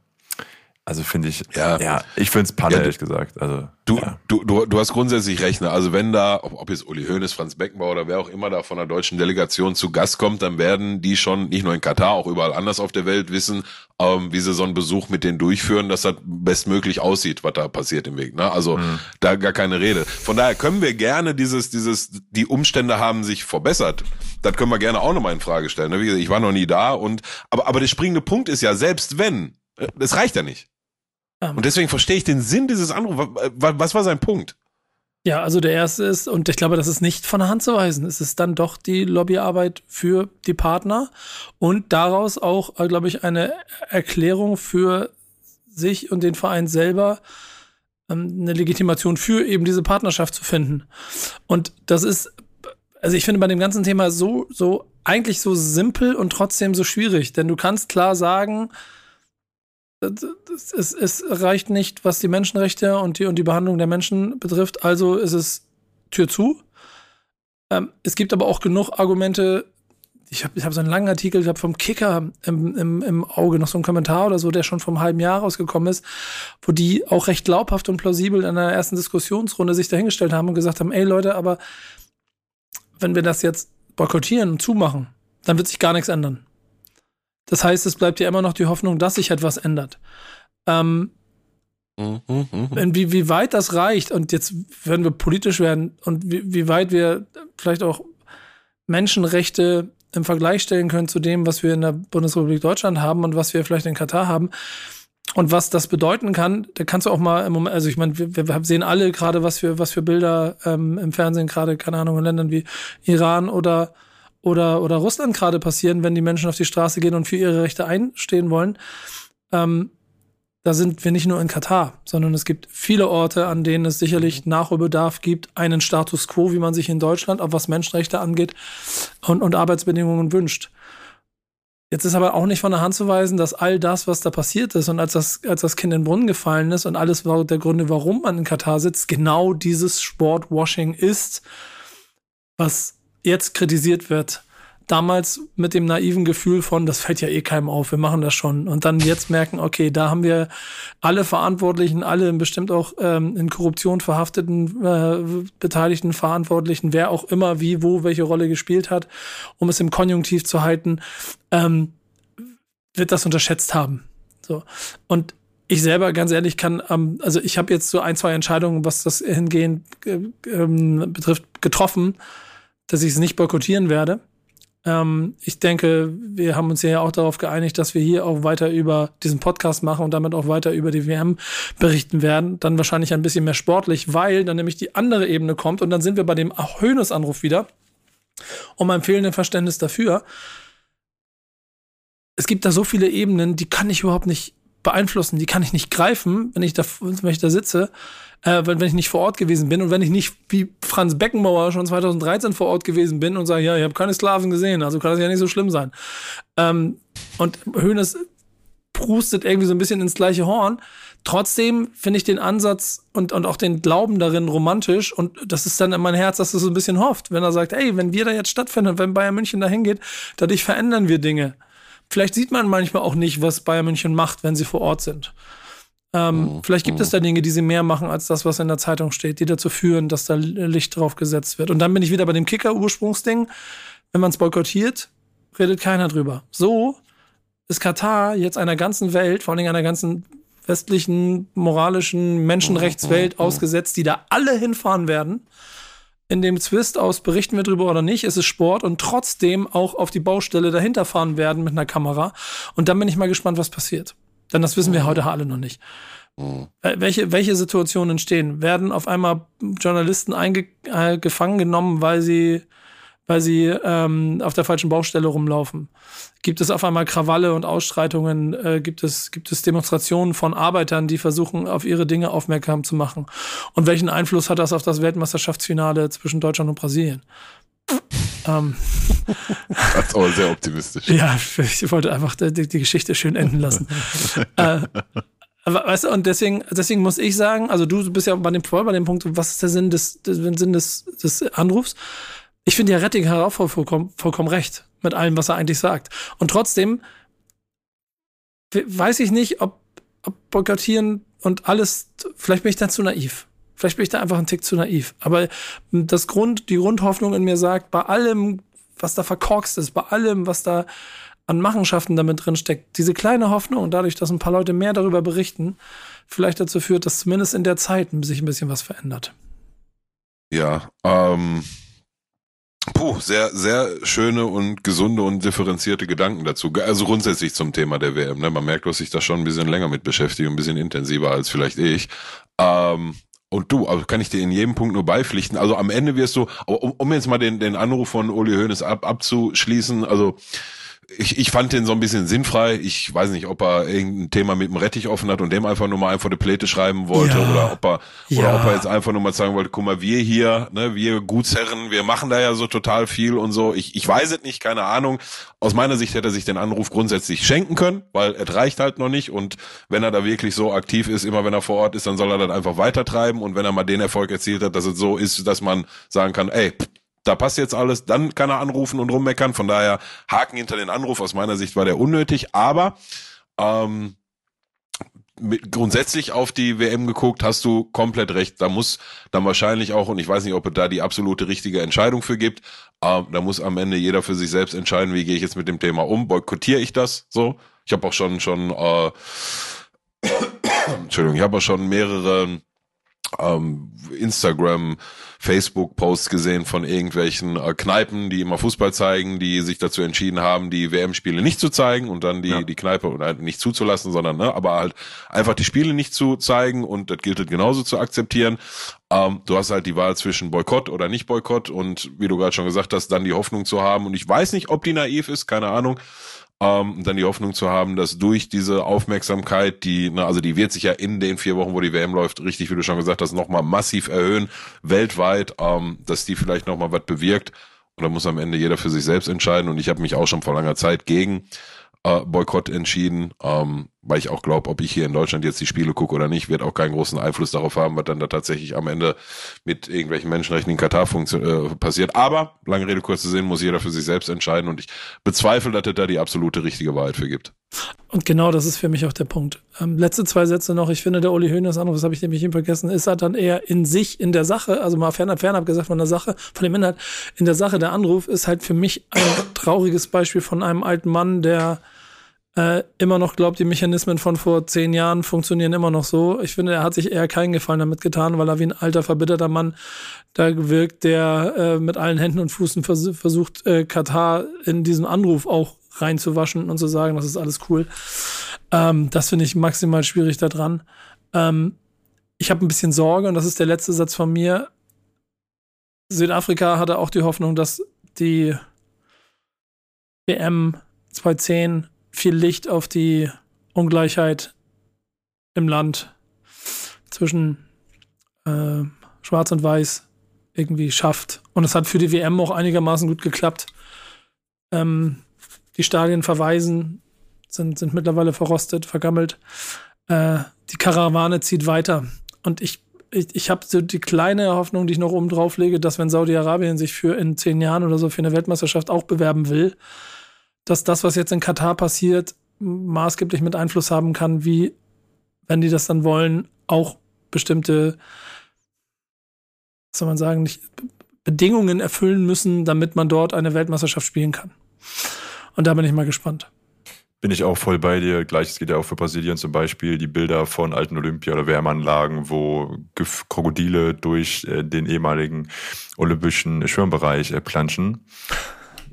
[SPEAKER 3] Also finde ich, ja, ja ich finde es Panne, ja, ehrlich gesagt. Also,
[SPEAKER 4] du,
[SPEAKER 3] ja.
[SPEAKER 4] du, du, du hast grundsätzlich recht. Ne? Also wenn da, ob jetzt Uli Hoeneß, Franz Beckenbauer oder wer auch immer da von der deutschen Delegation zu Gast kommt, dann werden die schon nicht nur in Katar, auch überall anders auf der Welt wissen, ähm, wie sie so einen Besuch mit denen durchführen, dass das bestmöglich aussieht, was da passiert im Weg. Ne? Also mhm. da gar keine Rede. Von daher können wir gerne dieses, dieses, die Umstände haben sich verbessert. Das können wir gerne auch nochmal in Frage stellen. Ne? Wie gesagt, ich war noch nie da und, aber, aber der springende Punkt ist ja, selbst wenn, äh, das reicht ja nicht. Ähm. Und deswegen verstehe ich den Sinn dieses Anrufs. Was war sein Punkt?
[SPEAKER 2] Ja, also der erste ist, und ich glaube, das ist nicht von der Hand zu weisen, es ist dann doch die Lobbyarbeit für die Partner und daraus auch, äh, glaube ich, eine Erklärung für sich und den Verein selber, ähm, eine Legitimation für eben diese Partnerschaft zu finden. Und das ist, also ich finde bei dem ganzen Thema so, so, eigentlich so simpel und trotzdem so schwierig, denn du kannst klar sagen, es, es reicht nicht, was die Menschenrechte und die, und die Behandlung der Menschen betrifft. Also ist es Tür zu. Ähm, es gibt aber auch genug Argumente. Ich habe ich hab so einen langen Artikel, ich habe vom Kicker im, im, im Auge noch so einen Kommentar oder so, der schon vom halben Jahr rausgekommen ist, wo die auch recht glaubhaft und plausibel in einer ersten Diskussionsrunde sich dahingestellt haben und gesagt haben, ey Leute, aber wenn wir das jetzt boykottieren und zumachen, dann wird sich gar nichts ändern. Das heißt, es bleibt ja immer noch die Hoffnung, dass sich etwas ändert. Ähm, mhm, mhm. wie, wie weit das reicht, und jetzt werden wir politisch werden, und wie, wie weit wir vielleicht auch Menschenrechte im Vergleich stellen können zu dem, was wir in der Bundesrepublik Deutschland haben und was wir vielleicht in Katar haben, und was das bedeuten kann, da kannst du auch mal im Moment, also ich meine, wir, wir sehen alle gerade, was für, was für Bilder ähm, im Fernsehen gerade, keine Ahnung, in Ländern wie Iran oder, oder, oder Russland gerade passieren, wenn die Menschen auf die Straße gehen und für ihre Rechte einstehen wollen. Ähm, da sind wir nicht nur in Katar, sondern es gibt viele Orte, an denen es sicherlich mhm. Nachholbedarf gibt, einen Status quo, wie man sich in Deutschland, auch was Menschenrechte angeht und, und Arbeitsbedingungen wünscht. Jetzt ist aber auch nicht von der Hand zu weisen, dass all das, was da passiert ist und als das, als das Kind in den Brunnen gefallen ist und alles war der Gründe, warum man in Katar sitzt, genau dieses Sportwashing ist, was jetzt kritisiert wird damals mit dem naiven Gefühl von, das fällt ja eh keinem auf, wir machen das schon. Und dann jetzt merken, okay, da haben wir alle Verantwortlichen, alle bestimmt auch ähm, in Korruption verhafteten, äh, beteiligten Verantwortlichen, wer auch immer wie, wo, welche Rolle gespielt hat, um es im Konjunktiv zu halten, ähm, wird das unterschätzt haben. So. Und ich selber, ganz ehrlich, kann, ähm, also ich habe jetzt so ein, zwei Entscheidungen, was das hingehend äh, ähm, betrifft, getroffen, dass ich es nicht boykottieren werde ähm, ich denke, wir haben uns ja auch darauf geeinigt, dass wir hier auch weiter über diesen Podcast machen und damit auch weiter über die WM berichten werden. Dann wahrscheinlich ein bisschen mehr sportlich, weil dann nämlich die andere Ebene kommt und dann sind wir bei dem Höhnes-Anruf wieder. Um ein fehlendes Verständnis dafür. Es gibt da so viele Ebenen, die kann ich überhaupt nicht beeinflussen, die kann ich nicht greifen, wenn ich da, wenn ich da sitze äh, wenn, wenn ich nicht vor Ort gewesen bin und wenn ich nicht wie Franz Beckenbauer schon 2013 vor Ort gewesen bin und sage, ja, ich habe keine Sklaven gesehen, also kann das ja nicht so schlimm sein. Ähm, und Hönes prustet irgendwie so ein bisschen ins gleiche Horn. Trotzdem finde ich den Ansatz und, und auch den Glauben darin romantisch und das ist dann in mein Herz, dass es so ein bisschen hofft, wenn er sagt, ey, wenn wir da jetzt stattfinden, wenn Bayern München da hingeht, dadurch verändern wir Dinge. Vielleicht sieht man manchmal auch nicht, was Bayern München macht, wenn sie vor Ort sind. Ähm, mhm. Vielleicht gibt es mhm. da Dinge, die sie mehr machen als das, was in der Zeitung steht, die dazu führen, dass da Licht drauf gesetzt wird. Und dann bin ich wieder bei dem Kicker-Ursprungsding. Wenn man es boykottiert, redet keiner drüber. So ist Katar jetzt einer ganzen Welt, vor allem einer ganzen westlichen, moralischen Menschenrechtswelt mhm. ausgesetzt, die da alle hinfahren werden. In dem Zwist aus, berichten wir drüber oder nicht, ist es Sport und trotzdem auch auf die Baustelle dahinter fahren werden mit einer Kamera. Und dann bin ich mal gespannt, was passiert. Denn das wissen wir mhm. heute alle noch nicht. Mhm. Welche, welche Situationen entstehen? Werden auf einmal Journalisten eingefangen äh, genommen, weil sie, weil sie ähm, auf der falschen Baustelle rumlaufen? Gibt es auf einmal Krawalle und Ausschreitungen? Äh, gibt, es, gibt es Demonstrationen von Arbeitern, die versuchen, auf ihre Dinge aufmerksam zu machen? Und welchen Einfluss hat das auf das Weltmeisterschaftsfinale zwischen Deutschland und Brasilien?
[SPEAKER 4] Ähm, das ist aber sehr optimistisch.
[SPEAKER 2] Ja, ich wollte einfach die, die Geschichte schön enden lassen. äh, weißt du, und deswegen, deswegen muss ich sagen, also du bist ja bei dem, voll bei dem Punkt, was ist der Sinn des, der Sinn des, des Anrufs? Ich finde ja Retting hat auch vollkommen, vollkommen recht mit allem, was er eigentlich sagt. Und trotzdem weiß ich nicht, ob, ob boykottieren und alles, vielleicht bin ich dann zu naiv. Vielleicht bin ich da einfach ein Tick zu naiv. Aber das Grund, die Grundhoffnung in mir sagt, bei allem, was da verkorkst ist, bei allem, was da an Machenschaften damit drin steckt, diese kleine Hoffnung, dadurch, dass ein paar Leute mehr darüber berichten, vielleicht dazu führt, dass zumindest in der Zeit sich ein bisschen was verändert.
[SPEAKER 4] Ja, ähm, puh, sehr, sehr schöne und gesunde und differenzierte Gedanken dazu. Also grundsätzlich zum Thema der WM. Ne? Man merkt, dass ich da schon ein bisschen länger mit beschäftige, ein bisschen intensiver als vielleicht ich. Ähm, und du, also kann ich dir in jedem Punkt nur beipflichten. Also am Ende wirst du, um, um jetzt mal den, den Anruf von Uli Hoeneß ab, abzuschließen, also ich, ich fand den so ein bisschen sinnfrei. Ich weiß nicht, ob er irgendein Thema mit dem Rettich offen hat und dem einfach nur mal einfach eine Pläte schreiben wollte ja. oder ob er ja. oder ob er jetzt einfach nur mal sagen wollte, guck mal, wir hier, ne, wir Gutsherren, wir machen da ja so total viel und so. Ich, ich weiß es nicht, keine Ahnung. Aus meiner Sicht hätte er sich den Anruf grundsätzlich schenken können, weil es reicht halt noch nicht und wenn er da wirklich so aktiv ist, immer wenn er vor Ort ist, dann soll er das einfach weitertreiben und wenn er mal den Erfolg erzielt hat, dass es so ist, dass man sagen kann, ey, da passt jetzt alles, dann kann er anrufen und rummeckern. Von daher Haken hinter den Anruf. Aus meiner Sicht war der unnötig, aber ähm, mit, grundsätzlich auf die WM geguckt, hast du komplett recht. Da muss dann wahrscheinlich auch, und ich weiß nicht, ob es da die absolute richtige Entscheidung für gibt, äh, da muss am Ende jeder für sich selbst entscheiden, wie gehe ich jetzt mit dem Thema um, boykottiere ich das so. Ich habe auch schon schon äh, Entschuldigung, ich habe auch schon mehrere ähm, Instagram, Facebook-Posts gesehen von irgendwelchen äh, Kneipen, die immer Fußball zeigen, die sich dazu entschieden haben, die WM-Spiele nicht zu zeigen und dann die, ja. die Kneipe oder nicht zuzulassen, sondern ne, aber halt einfach die Spiele nicht zu zeigen und das gilt halt genauso zu akzeptieren. Ähm, du hast halt die Wahl zwischen Boykott oder nicht Boykott und wie du gerade schon gesagt hast, dann die Hoffnung zu haben. Und ich weiß nicht, ob die naiv ist, keine Ahnung ähm, dann die Hoffnung zu haben, dass durch diese Aufmerksamkeit, die, ne, also die wird sich ja in den vier Wochen, wo die WM läuft, richtig, wie du schon gesagt hast, nochmal massiv erhöhen, weltweit, ähm, dass die vielleicht nochmal was bewirkt. Und da muss am Ende jeder für sich selbst entscheiden. Und ich habe mich auch schon vor langer Zeit gegen äh, Boykott entschieden, ähm, weil ich auch glaube, ob ich hier in Deutschland jetzt die Spiele gucke oder nicht, wird auch keinen großen Einfluss darauf haben, was dann da tatsächlich am Ende mit irgendwelchen Menschenrechten in Katar äh, passiert. Aber, lange Rede, kurz zu sehen, muss jeder für sich selbst entscheiden und ich bezweifle, dass es da die absolute richtige Wahrheit für gibt.
[SPEAKER 2] Und genau das ist für mich auch der Punkt. Ähm, letzte zwei Sätze noch. Ich finde, der Uli Hoeneß Anruf, das habe ich nämlich eben vergessen, ist halt dann eher in sich, in der Sache, also mal fernab, fernab gesagt von der Sache, von dem Inhalt, in der Sache, der Anruf ist halt für mich ein trauriges Beispiel von einem alten Mann, der äh, immer noch glaubt, die Mechanismen von vor zehn Jahren funktionieren immer noch so. Ich finde, er hat sich eher keinen Gefallen damit getan, weil er wie ein alter, verbitterter Mann da wirkt, der äh, mit allen Händen und Füßen vers versucht, äh, Katar in diesem Anruf auch reinzuwaschen und zu sagen, das ist alles cool. Ähm, das finde ich maximal schwierig daran. Ähm, ich habe ein bisschen Sorge, und das ist der letzte Satz von mir. Südafrika hatte auch die Hoffnung, dass die WM 2010 viel Licht auf die Ungleichheit im Land zwischen äh, Schwarz und Weiß irgendwie schafft. Und es hat für die WM auch einigermaßen gut geklappt. Ähm, die Stadien verweisen, sind, sind mittlerweile verrostet, vergammelt. Äh, die Karawane zieht weiter. Und ich, ich, ich habe so die kleine Hoffnung, die ich noch oben drauf lege, dass wenn Saudi-Arabien sich für in zehn Jahren oder so für eine Weltmeisterschaft auch bewerben will, dass das, was jetzt in Katar passiert, maßgeblich mit Einfluss haben kann, wie, wenn die das dann wollen, auch bestimmte, was soll man sagen, nicht, Bedingungen erfüllen müssen, damit man dort eine Weltmeisterschaft spielen kann. Und da bin ich mal gespannt.
[SPEAKER 3] Bin ich auch voll bei dir. Gleiches geht ja auch für Brasilien zum Beispiel. Die Bilder von alten Olympia- oder Wärmanlagen, wo Krokodile durch äh, den ehemaligen olympischen Schwimmbereich äh, planschen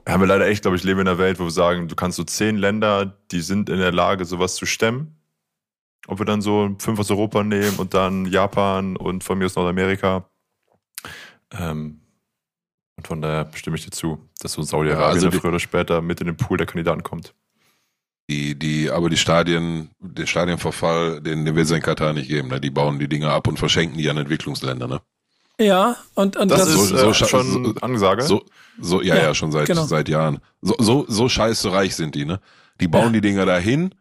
[SPEAKER 3] haben wir leider echt, glaube ich, leben in einer Welt, wo wir sagen, du kannst so zehn Länder, die sind in der Lage, sowas zu stemmen. Ob wir dann so fünf aus Europa nehmen und dann Japan und von mir aus Nordamerika. Ähm, und von daher stimme ich dir zu, dass so Saudi-Arabien ja, also früher oder später mit in den Pool der Kandidaten kommt.
[SPEAKER 4] Die, die, aber die Stadien, den Stadienverfall, den, den wird es in Katar nicht geben. Ne? Die bauen die Dinge ab und verschenken die an Entwicklungsländer. Ne?
[SPEAKER 2] Ja, und, und
[SPEAKER 3] das, das ist so, so, schon so, Ansage.
[SPEAKER 4] So, so, ja, ja, ja schon seit, genau. seit Jahren. So, so, so scheiße reich sind die, ne? Die bauen ja. die Dinger dahin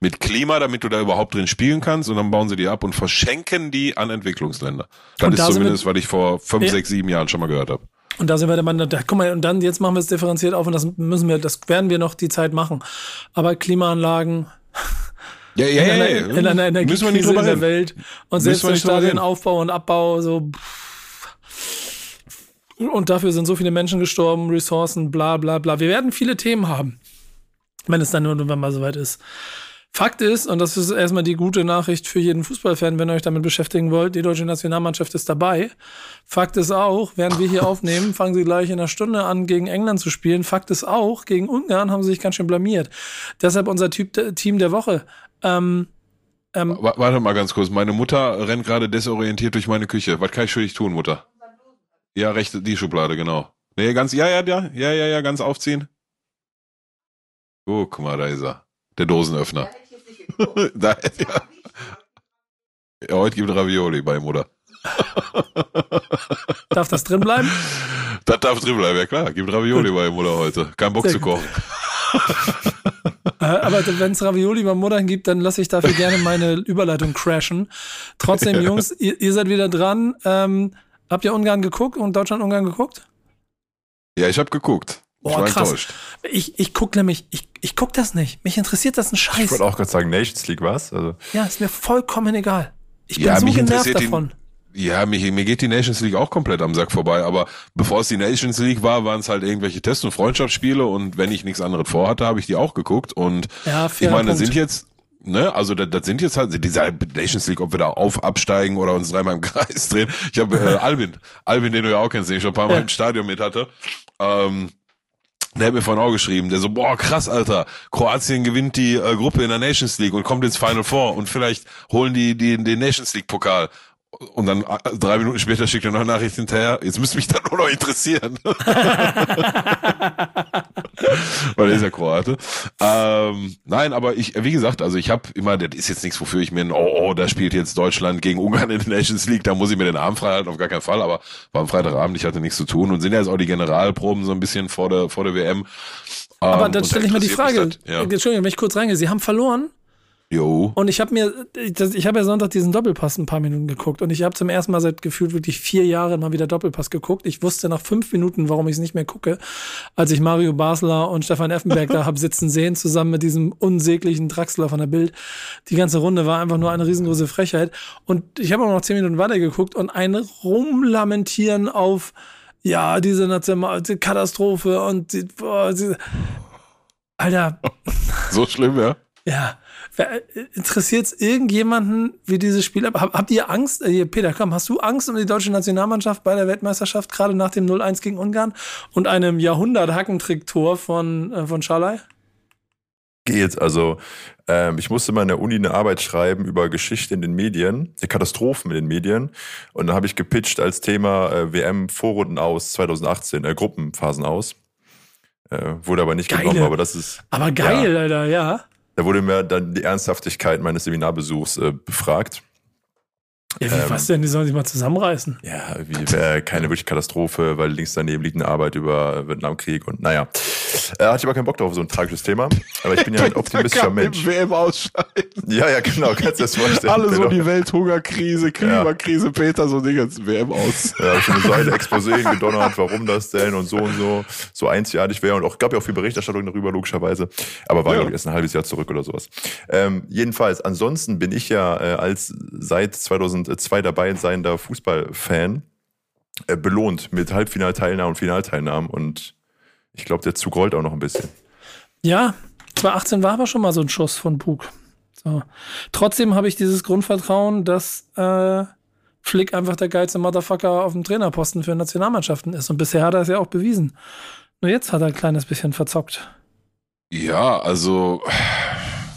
[SPEAKER 4] mit Klima, damit du da überhaupt drin spielen kannst und dann bauen sie die ab und verschenken die an Entwicklungsländer. Das und ist da zumindest, was ich vor fünf, ja. sechs, sieben Jahren schon mal gehört habe.
[SPEAKER 2] Und da sind wir der Mann, da, guck mal, und dann, jetzt machen wir es differenziert auf und das müssen wir, das werden wir noch die Zeit machen. Aber Klimaanlagen,
[SPEAKER 4] ja, ja,
[SPEAKER 2] in, einer, ja, in einer Energiekrise in der Welt und selbst der Stadienaufbau und Abbau so und dafür sind so viele Menschen gestorben, Ressourcen, bla bla bla. Wir werden viele Themen haben, wenn es dann irgendwann mal soweit ist. Fakt ist, und das ist erstmal die gute Nachricht für jeden Fußballfan, wenn ihr euch damit beschäftigen wollt, die deutsche Nationalmannschaft ist dabei. Fakt ist auch, während wir hier aufnehmen, fangen sie gleich in einer Stunde an, gegen England zu spielen. Fakt ist auch, gegen Ungarn haben sie sich ganz schön blamiert. Deshalb unser typ, Team der Woche. Ähm,
[SPEAKER 4] ähm, Warte mal ganz kurz. Meine Mutter rennt gerade desorientiert durch meine Küche. Was kann ich für dich tun, Mutter? Ja, rechte, die Schublade, genau. Nee, ganz, ja, ja, ja, ja, ja, ja, ganz aufziehen. Oh, guck mal, da ist er. Der Dosenöffner. da, ja. ja, heute gibt Ravioli bei Mutter.
[SPEAKER 2] darf das drin bleiben?
[SPEAKER 4] Das darf drin bleiben, ja klar. Gibt Ravioli bei Mutter heute. Kein Bock Sehr zu kochen.
[SPEAKER 2] Äh, aber wenn es Ravioli bei Muttern gibt, dann lasse ich dafür gerne meine Überleitung crashen. Trotzdem, Jungs, ihr, ihr seid wieder dran. Ähm, habt ihr Ungarn geguckt und Deutschland-Ungarn geguckt?
[SPEAKER 4] Ja, ich habe geguckt.
[SPEAKER 2] Boah, ich krass. Ich, ich guck nämlich, ich, ich guck das nicht. Mich interessiert das ein Scheiß. Ich
[SPEAKER 3] wollte auch gerade sagen, Nations League was? Also.
[SPEAKER 2] Ja, ist mir vollkommen egal. Ich bin ja, so genervt davon.
[SPEAKER 4] Ja, mich, mir geht die Nations League auch komplett am Sack vorbei, aber bevor es die Nations League war, waren es halt irgendwelche Test- und Freundschaftsspiele und wenn ich nichts anderes vorhatte, habe ich die auch geguckt und ja, ich meine, Punkt. sind jetzt ne, also das, das sind jetzt halt diese Nations League, ob wir da auf absteigen oder uns dreimal im Kreis drehen. Ich habe äh, Albin, Albin, den du ja auch kennst, den ich schon ein paar Mal ja. im Stadion mit hatte. Ähm, der hat mir vorhin auch geschrieben, der so, boah, krass, Alter, Kroatien gewinnt die äh, Gruppe in der Nations League und kommt ins Final Four und vielleicht holen die, die den Nations League Pokal. Und dann äh, drei Minuten später schickt er noch eine Nachricht hinterher. Jetzt müsste mich dann nur noch interessieren. Weil er ist ja Kroate. Ähm, nein, aber ich, wie gesagt, also ich habe immer, das ist jetzt nichts, wofür ich mir, oh, oh, da spielt jetzt Deutschland gegen Ungarn in der Nations League, da muss ich mir den Arm frei halten, auf gar keinen Fall. Aber war am Freitagabend, ich hatte nichts zu tun und sind ja jetzt auch die Generalproben so ein bisschen vor der, vor der WM.
[SPEAKER 2] Aber ähm, dann stelle ich mal die Frage, das, ja. Entschuldigung, wenn ich kurz reingehe, Sie haben verloren?
[SPEAKER 4] Jo.
[SPEAKER 2] Und ich habe mir, ich habe ja Sonntag diesen Doppelpass ein paar Minuten geguckt und ich habe zum ersten Mal seit gefühlt wirklich vier Jahren mal wieder Doppelpass geguckt. Ich wusste nach fünf Minuten, warum ich es nicht mehr gucke, als ich Mario Basler und Stefan Effenberg da habe sitzen sehen, zusammen mit diesem unsäglichen Draxler von der Bild. Die ganze Runde war einfach nur eine riesengroße Frechheit. Und ich habe auch noch zehn Minuten weiter geguckt und ein Rumlamentieren auf, ja, diese nationale Katastrophe und die, boah, die, Alter.
[SPEAKER 4] So schlimm, ja?
[SPEAKER 2] Ja. Interessiert es irgendjemanden, wie dieses Spiel ab? Habt ihr Angst? Äh, Peter, komm, hast du Angst um die deutsche Nationalmannschaft bei der Weltmeisterschaft, gerade nach dem 0-1 gegen Ungarn und einem Jahrhundert-Hackentrick-Tor von, äh, von Schalay?
[SPEAKER 3] Geht. Also, ähm, ich musste mal in der Uni eine Arbeit schreiben über Geschichte in den Medien, die Katastrophen in den Medien. Und da habe ich gepitcht als Thema äh, WM-Vorrunden aus 2018, äh, Gruppenphasen aus. Äh, wurde aber nicht Geile. genommen, aber das ist.
[SPEAKER 2] Aber geil, ja, Alter, ja.
[SPEAKER 3] Da wurde mir dann die Ernsthaftigkeit meines Seminarbesuchs äh, befragt.
[SPEAKER 2] Ja, wie, ähm, was denn? Die sollen sich mal zusammenreißen.
[SPEAKER 3] Ja, wie wäre keine wirkliche Katastrophe, weil links daneben liegt eine Arbeit über Vietnamkrieg und naja. Äh, hatte ich aber keinen Bock drauf, so ein tragisches Thema. Aber ich bin ja ein optimistischer Mensch.
[SPEAKER 4] WM ausscheiden.
[SPEAKER 3] Ja, ja, genau, kannst du das vorstellen.
[SPEAKER 4] Alle so die Welthungerkrise, Klimakrise, ja. Peter, so Dinge, WM aus.
[SPEAKER 3] Ja, schon eine Exposé gedonnert, warum das denn und so und so, so einzigartig wäre und auch, gab ja auch viel Berichterstattung darüber, logischerweise. Aber war, ja. glaube ich, erst ein halbes Jahr zurück oder sowas. Ähm, jedenfalls, ansonsten bin ich ja äh, als seit 2000 und zwei dabei seiender Fußballfan äh, belohnt mit Halbfinalteilnahmen und Finalteilnahmen. Und ich glaube, der Zug rollt auch noch ein bisschen.
[SPEAKER 2] Ja, 2018 war aber schon mal so ein Schuss von Pug. So. Trotzdem habe ich dieses Grundvertrauen, dass äh, Flick einfach der geilste Motherfucker auf dem Trainerposten für Nationalmannschaften ist. Und bisher hat er es ja auch bewiesen. Nur jetzt hat er ein kleines bisschen verzockt.
[SPEAKER 4] Ja, also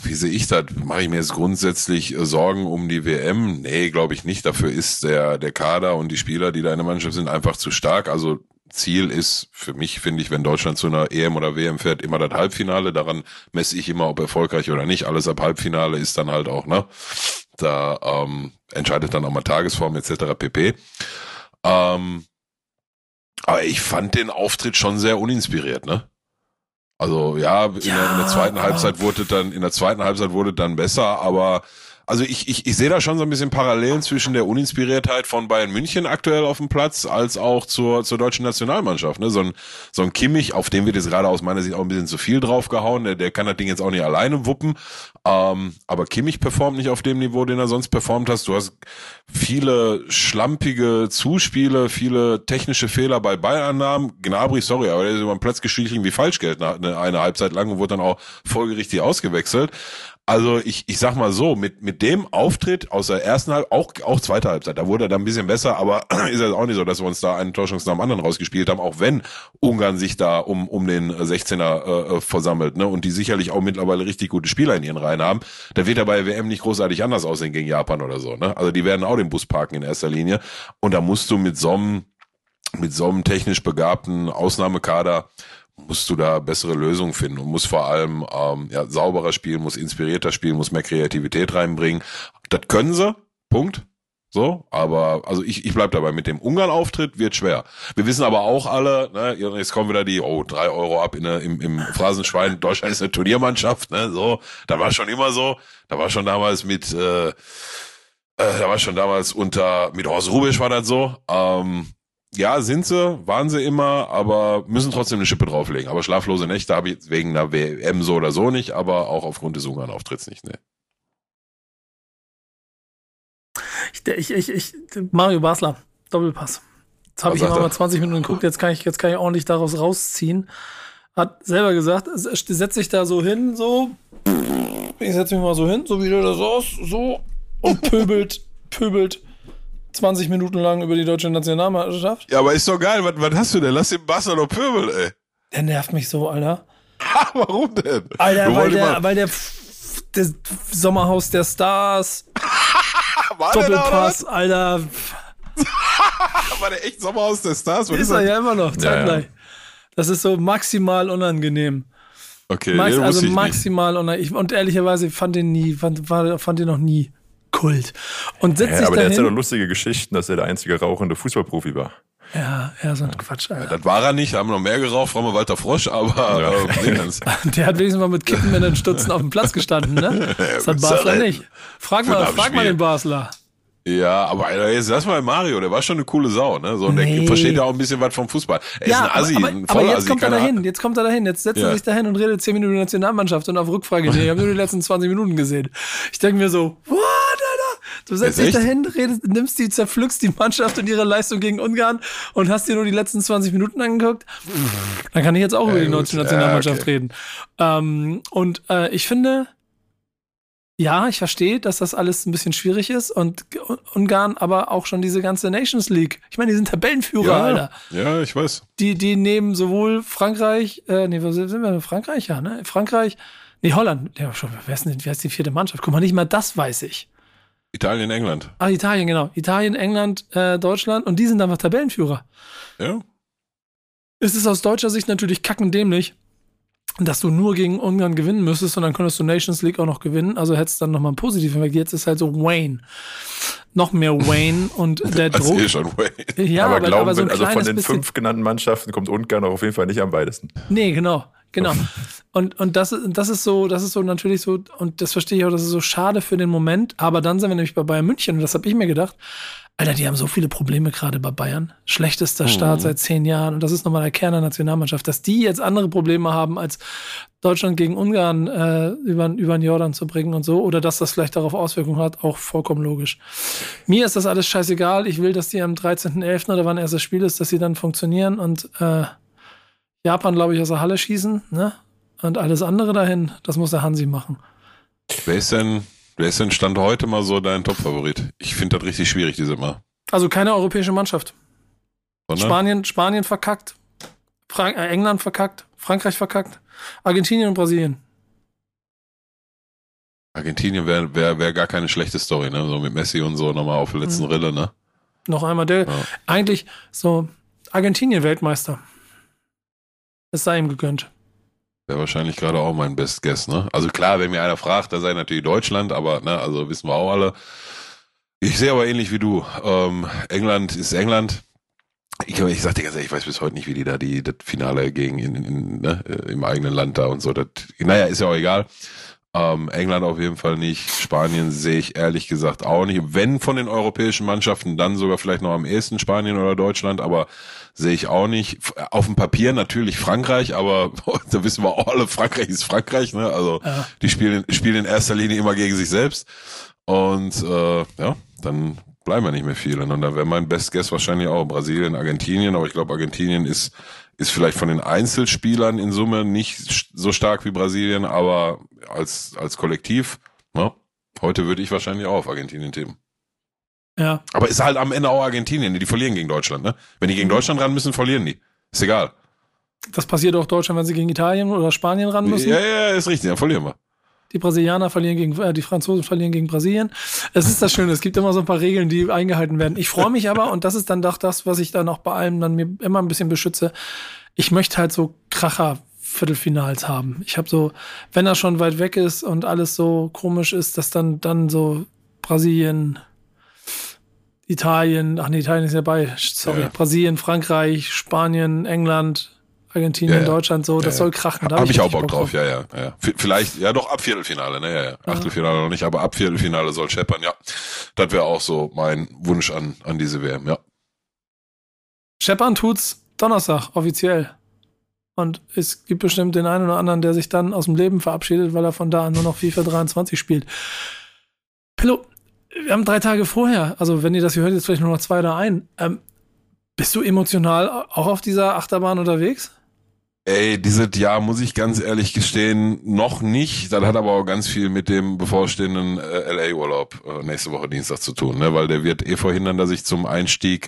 [SPEAKER 4] wie sehe ich das? Mache ich mir jetzt grundsätzlich äh, Sorgen um die WM? Nee, glaube ich nicht. Dafür ist der, der Kader und die Spieler, die da in der Mannschaft sind, einfach zu stark. Also Ziel ist für mich, finde ich, wenn Deutschland zu einer EM oder WM fährt, immer das Halbfinale. Daran messe ich immer, ob erfolgreich oder nicht. Alles ab Halbfinale ist dann halt auch, ne? Da ähm, entscheidet dann auch mal Tagesform etc. pp. Ähm, aber ich fand den Auftritt schon sehr uninspiriert, ne? Also ja, in, ja, der, in der zweiten Halbzeit wurde dann, in der zweiten Halbzeit wurde dann besser, aber also ich, ich, ich sehe da schon so ein bisschen Parallelen zwischen der Uninspiriertheit von Bayern München aktuell auf dem Platz als auch zur, zur deutschen Nationalmannschaft. Ne? So, ein, so ein Kimmich, auf dem wird jetzt gerade aus meiner Sicht auch ein bisschen zu viel draufgehauen. Der, der kann das Ding jetzt auch nicht alleine wuppen. Ähm, aber Kimmich performt nicht auf dem Niveau, den er sonst performt hast. Du hast viele schlampige Zuspiele, viele technische Fehler bei Ballannahmen. Gnabry, sorry, aber der ist über den Platz geschlichen wie Falschgeld eine, eine Halbzeit lang und wurde dann auch folgerichtig ausgewechselt. Also ich, ich sag mal so, mit, mit dem Auftritt aus der ersten Halbzeit, auch, auch zweite Halbzeit, da wurde er dann ein bisschen besser, aber ist ja auch nicht so, dass wir uns da einen Torschance nach dem anderen rausgespielt haben, auch wenn Ungarn sich da um, um den 16er äh, versammelt, ne, und die sicherlich auch mittlerweile richtig gute Spieler in ihren Reihen haben. Da wird er bei WM nicht großartig anders aussehen gegen Japan oder so, ne. Also die werden auch den Bus parken in erster Linie. Und da musst du mit so einem, mit so einem technisch begabten Ausnahmekader musst du da bessere Lösungen finden und muss vor allem ähm, ja, sauberer spielen, muss inspirierter spielen, muss mehr Kreativität reinbringen. Das können sie, Punkt. So, aber also ich, ich bleib dabei, mit dem Ungarn-Auftritt wird schwer. Wir wissen aber auch alle, ne, jetzt kommen wieder die, oh, drei Euro ab in im, im Phrasenschwein, Deutschland ist eine Turniermannschaft, ne, so, da war schon immer so, da war schon damals mit, äh, äh, da war schon damals unter, mit Horst Rubisch war das so, ähm, ja, sind sie, waren sie immer, aber müssen trotzdem eine Schippe drauflegen. Aber schlaflose Nächte habe ich wegen einer WM so oder so nicht, aber auch aufgrund des Ungarn-Auftritts nicht, ne.
[SPEAKER 2] Ich, ich, ich, Mario Basler, Doppelpass. Jetzt habe ich immer mal 20 Minuten geguckt, jetzt kann ich, jetzt kann ich ordentlich daraus rausziehen. Hat selber gesagt, setzt sich da so hin, so, ich setze mich mal so hin, so wie du das aus, so und pöbelt, pöbelt 20 Minuten lang über die deutsche Nationalmannschaft.
[SPEAKER 4] Ja, aber ist doch geil. Was, was hast du denn? Lass den Bastard doch pöbeln, ey.
[SPEAKER 2] Der nervt mich so, Alter.
[SPEAKER 4] Warum denn?
[SPEAKER 2] Alter, weil der, weil der, das Sommerhaus der Stars, Doppelpass, da, Alter.
[SPEAKER 4] War der echt Sommerhaus der Stars?
[SPEAKER 2] Was ist, ist er ja immer noch, zeitgleich. Ja, ja. Das ist so maximal unangenehm.
[SPEAKER 4] Okay,
[SPEAKER 2] Max, nee, also maximal unangenehm. Und ehrlicherweise fand den nie, fand, fand den noch nie Kult. Und setzt ja, sich
[SPEAKER 3] aber
[SPEAKER 2] dahin,
[SPEAKER 3] der hat ja doch lustige Geschichten, dass er der einzige rauchende Fußballprofi war.
[SPEAKER 2] Ja, ja, so ein Quatsch. Alter.
[SPEAKER 4] Ja, das war er nicht, haben noch mehr geraucht, Frau Walter Frosch, aber ja.
[SPEAKER 2] äh, der hat wenigstens mal mit Kippen in den Stutzen auf dem Platz gestanden, ne? Das hat Basler nicht. Frag mal, frag mal den Basler.
[SPEAKER 4] Ja, aber Alter, jetzt lass mal Mario, der war schon eine coole Sau, ne? So, nee. der versteht ja auch ein bisschen was vom Fußball. Er
[SPEAKER 2] ja,
[SPEAKER 4] ist ein Assi,
[SPEAKER 2] aber,
[SPEAKER 4] ein
[SPEAKER 2] aber jetzt kommt er dahin, jetzt kommt er dahin, jetzt setzt ja. er sich dahin und redet 10 Minuten Nationalmannschaft und auf Rückfrage, nee, ich habe nur die letzten 20 Minuten gesehen. Ich denke mir so, what? Du setzt dich dahin, redest, nimmst die, zerpflückst die Mannschaft und ihre Leistung gegen Ungarn und hast dir nur die letzten 20 Minuten angeguckt. Dann kann ich jetzt auch ja, über die deutsche Nationalmannschaft okay. reden. Ähm, und äh, ich finde, ja, ich verstehe, dass das alles ein bisschen schwierig ist und Ungarn, aber auch schon diese ganze Nations League. Ich meine, die sind Tabellenführer,
[SPEAKER 4] ja,
[SPEAKER 2] Alter.
[SPEAKER 4] Ja, ich weiß.
[SPEAKER 2] Die, die nehmen sowohl Frankreich, äh, nee, wo sind wir? Frankreich, ja, ne? Frankreich, nee, Holland. Ja, schon, wer ist denn, wer ist die vierte Mannschaft? Guck mal, nicht mal das weiß ich.
[SPEAKER 4] Italien, England.
[SPEAKER 2] Ah, Italien, genau. Italien, England, äh, Deutschland und die sind einfach Tabellenführer.
[SPEAKER 4] Ja.
[SPEAKER 2] Es ist aus deutscher Sicht natürlich kackendämlich dass du nur gegen Ungarn gewinnen müsstest und dann könntest du Nations League auch noch gewinnen. Also hättest du dann nochmal einen positiven Effekt. Jetzt ist halt so Wayne. Noch mehr Wayne und der
[SPEAKER 4] das
[SPEAKER 2] Druck.
[SPEAKER 4] Ist eh schon Wayne.
[SPEAKER 3] Ja, aber, aber glauben, aber so ein also von den fünf genannten Mannschaften kommt Ungarn auf jeden Fall nicht am weitesten.
[SPEAKER 2] Nee, genau. Genau. Und, und das, das ist so, das ist so natürlich so, und das verstehe ich auch, das ist so schade für den Moment, aber dann sind wir nämlich bei Bayern München und das habe ich mir gedacht. Alter, die haben so viele Probleme gerade bei Bayern. Schlechtester Start mhm. seit zehn Jahren. Und das ist nochmal der Kern der Nationalmannschaft. Dass die jetzt andere Probleme haben, als Deutschland gegen Ungarn äh, über, über den Jordan zu bringen und so. Oder dass das vielleicht darauf Auswirkungen hat, auch vollkommen logisch. Mir ist das alles scheißegal. Ich will, dass die am 13.11. oder wann erst das Spiel ist, dass sie dann funktionieren und äh, Japan, glaube ich, aus der Halle schießen. Ne? Und alles andere dahin, das muss der Hansi machen.
[SPEAKER 4] Wer ist denn Wer ist denn Stand heute mal so dein Top-Favorit? Ich finde das richtig schwierig, diese Mal.
[SPEAKER 2] Also keine europäische Mannschaft. Sondern? Spanien, Spanien verkackt, Frank äh, England verkackt, Frankreich verkackt, Argentinien und Brasilien.
[SPEAKER 4] Argentinien wäre wär, wär gar keine schlechte Story, ne? So mit Messi und so nochmal auf der letzten mhm. Rille, ne?
[SPEAKER 2] Noch einmal der, ja. eigentlich so Argentinien Weltmeister. Es sei ihm gegönnt.
[SPEAKER 4] Wäre wahrscheinlich gerade auch mein Best Guess, ne? Also klar, wenn mir einer fragt, dann sei natürlich Deutschland, aber ne, also wissen wir auch alle. Ich sehe aber ähnlich wie du. Ähm, England ist England. Ich, ich sag dir ganz ehrlich, ich weiß bis heute nicht, wie die da die das Finale gegen in, in, ne, im eigenen Land da und so. Das, naja, ist ja auch egal. Ähm, England auf jeden Fall nicht. Spanien sehe ich ehrlich gesagt auch nicht. Wenn von den europäischen Mannschaften, dann sogar vielleicht noch am ehesten Spanien oder Deutschland, aber sehe ich auch nicht. Auf dem Papier natürlich Frankreich, aber da wissen wir auch alle, Frankreich ist Frankreich, ne? Also ja. die spielen, spielen in erster Linie immer gegen sich selbst. Und äh, ja, dann bleiben wir nicht mehr viele. Und da wäre mein Best Guess wahrscheinlich auch Brasilien, Argentinien, aber ich glaube, Argentinien ist ist vielleicht von den Einzelspielern in Summe nicht so stark wie Brasilien, aber als, als Kollektiv, ja, heute würde ich wahrscheinlich auch auf Argentinien tippen.
[SPEAKER 2] Ja.
[SPEAKER 4] Aber ist halt am Ende auch Argentinien, die verlieren gegen Deutschland, ne? Wenn die gegen Deutschland ran müssen, verlieren die. Ist egal.
[SPEAKER 2] Das passiert auch Deutschland, wenn sie gegen Italien oder Spanien ran müssen.
[SPEAKER 4] Ja, ja, ist richtig, dann verlieren wir.
[SPEAKER 2] Die Brasilianer verlieren gegen, äh, die Franzosen verlieren gegen Brasilien. Es ist das Schöne, es gibt immer so ein paar Regeln, die eingehalten werden. Ich freue mich aber, und das ist dann doch das, was ich dann auch bei allem dann mir immer ein bisschen beschütze. Ich möchte halt so Kracher Viertelfinals haben. Ich habe so, wenn er schon weit weg ist und alles so komisch ist, dass dann, dann so Brasilien, Italien, ach nee, Italien ist ja bei, sorry, ja. Brasilien, Frankreich, Spanien, England, Argentinien, ja. Deutschland, so, das soll krachen.
[SPEAKER 4] Da habe hab ich auch Bock drauf, drauf, ja, ja, ja. Vielleicht, ja doch, ab Viertelfinale, ne, ja, ja. Achtelfinale noch nicht, aber ab Viertelfinale soll scheppern, ja. Das wäre auch so mein Wunsch an, an diese WM, ja.
[SPEAKER 2] Scheppern tut's Donnerstag, offiziell. Und es gibt bestimmt den einen oder anderen, der sich dann aus dem Leben verabschiedet, weil er von da an nur noch FIFA 23 spielt. Pillow, wir haben drei Tage vorher, also wenn ihr das hier hört, jetzt vielleicht nur noch zwei oder ein. Ähm, bist du emotional auch auf dieser Achterbahn unterwegs?
[SPEAKER 4] Ey, dieses Jahr muss ich ganz ehrlich gestehen, noch nicht. Das hat aber auch ganz viel mit dem bevorstehenden äh, LA-Urlaub äh, nächste Woche Dienstag zu tun, ne? weil der wird eh verhindern, dass ich zum Einstieg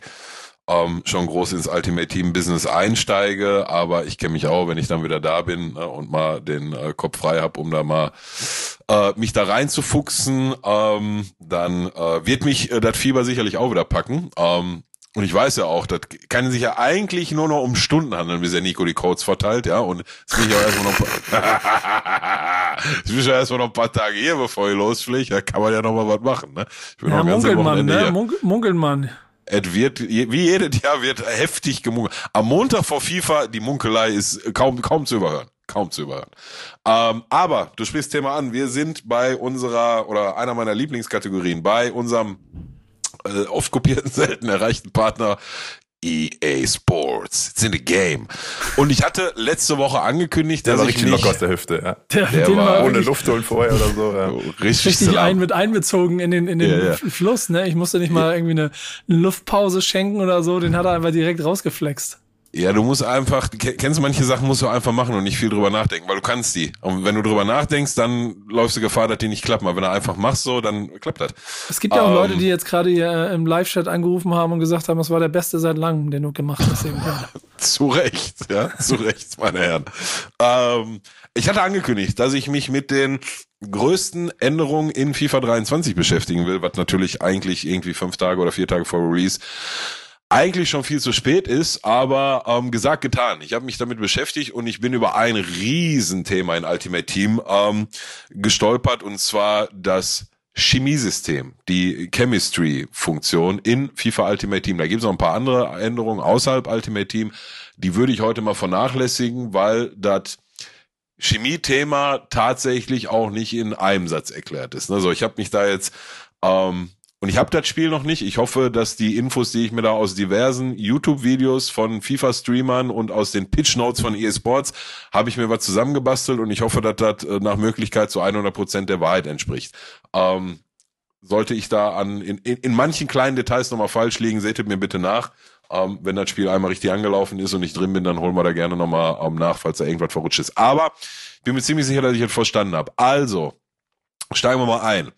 [SPEAKER 4] ähm, schon groß ins Ultimate Team Business einsteige. Aber ich kenne mich auch, wenn ich dann wieder da bin ne, und mal den äh, Kopf frei habe, um da mal äh, mich da reinzufuchsen, ähm, dann äh, wird mich äh, das Fieber sicherlich auch wieder packen. Ähm, und ich weiß ja auch, das kann sich ja eigentlich nur noch um Stunden handeln, bis der Nico die Codes verteilt, ja. Und es bin ich ja erstmal noch, ich bin ja erstmal noch ein paar Tage hier, bevor ich losfliege. Da kann man ja noch mal was machen, ne? Ich bin
[SPEAKER 2] ja, noch ganz Munkelmann, ne? Munk Munkelmann.
[SPEAKER 4] Es wird, wie jedes Jahr wird heftig gemunkelt. Am Montag vor FIFA, die Munkelei ist kaum, kaum zu überhören. Kaum zu überhören. Ähm, aber du sprichst Thema an. Wir sind bei unserer, oder einer meiner Lieblingskategorien, bei unserem äh, oft kopierten, selten erreichten Partner EA Sports. It's in the game. Und ich hatte letzte Woche angekündigt,
[SPEAKER 3] der
[SPEAKER 4] dass
[SPEAKER 3] war
[SPEAKER 4] ich
[SPEAKER 3] richtig
[SPEAKER 4] nicht,
[SPEAKER 3] locker aus der Hüfte, ja.
[SPEAKER 2] Der,
[SPEAKER 4] Der
[SPEAKER 2] den
[SPEAKER 4] war
[SPEAKER 2] war
[SPEAKER 3] Ohne Luft holen vorher oder so. Ja.
[SPEAKER 4] richtig,
[SPEAKER 2] richtig
[SPEAKER 4] Salam.
[SPEAKER 2] ein, mit einbezogen in den, in den
[SPEAKER 4] Ja, ja.
[SPEAKER 2] Fluss, ne? Ich musste nicht mal irgendwie eine, eine Luftpause schenken oder so, den hat er einfach direkt rausgeflext.
[SPEAKER 4] Ja, du musst einfach, ke- kennst du manche Sachen, musst du einfach machen und nicht viel drüber nachdenken, weil du kannst die. Und wenn du drüber nachdenkst, dann läufst du Gefahr, dass die nicht klappen. Aber wenn du einfach machst so, dann klappt das.
[SPEAKER 2] Es gibt ja auch
[SPEAKER 4] Ähm.
[SPEAKER 2] Leute, die jetzt gerade hier äh, im Live-Chat angerufen haben und gesagt haben, das war der beste seit langem, den du gemacht hast.
[SPEAKER 4] Zu Recht, ja, zu Recht, meine Herren. Ähm, ich hatte angekündigt, dass ich mich mit den größten Änderungen in FIFA 23 beschäftigen will, was natürlich eigentlich irgendwie fünf Tage oder vier Tage vor Release eigentlich schon viel zu spät ist, aber ähm, gesagt, getan. Ich habe mich damit beschäftigt und ich bin über ein Riesenthema in Ultimate Team ähm, gestolpert und zwar das Chemiesystem, die Chemistry-Funktion in FIFA Ultimate Team. Da gibt es noch ein paar andere Änderungen außerhalb Ultimate Team. Die würde ich heute mal vernachlässigen, weil das Chemie-Thema tatsächlich auch nicht in einem Satz erklärt ist. Also ich habe mich da jetzt ähm, und ich habe das Spiel noch nicht. Ich hoffe, dass die Infos, die ich mir da aus diversen YouTube-Videos von FIFA-Streamern und aus den Pitch-Notes von EA Sports, habe ich mir was zusammengebastelt und ich hoffe, dass das äh, nach Möglichkeit zu 100 Prozent der Wahrheit entspricht. Ähm, sollte ich da an in, in, in manchen kleinen Details nochmal falsch liegen, seht mir bitte nach. Ähm, wenn das Spiel einmal richtig angelaufen ist und ich drin bin, dann holen wir da gerne nochmal ähm, nach, falls da irgendwas verrutscht ist. Aber ich bin mir ziemlich sicher, dass ich es verstanden habe. Also, steigen wir mal ein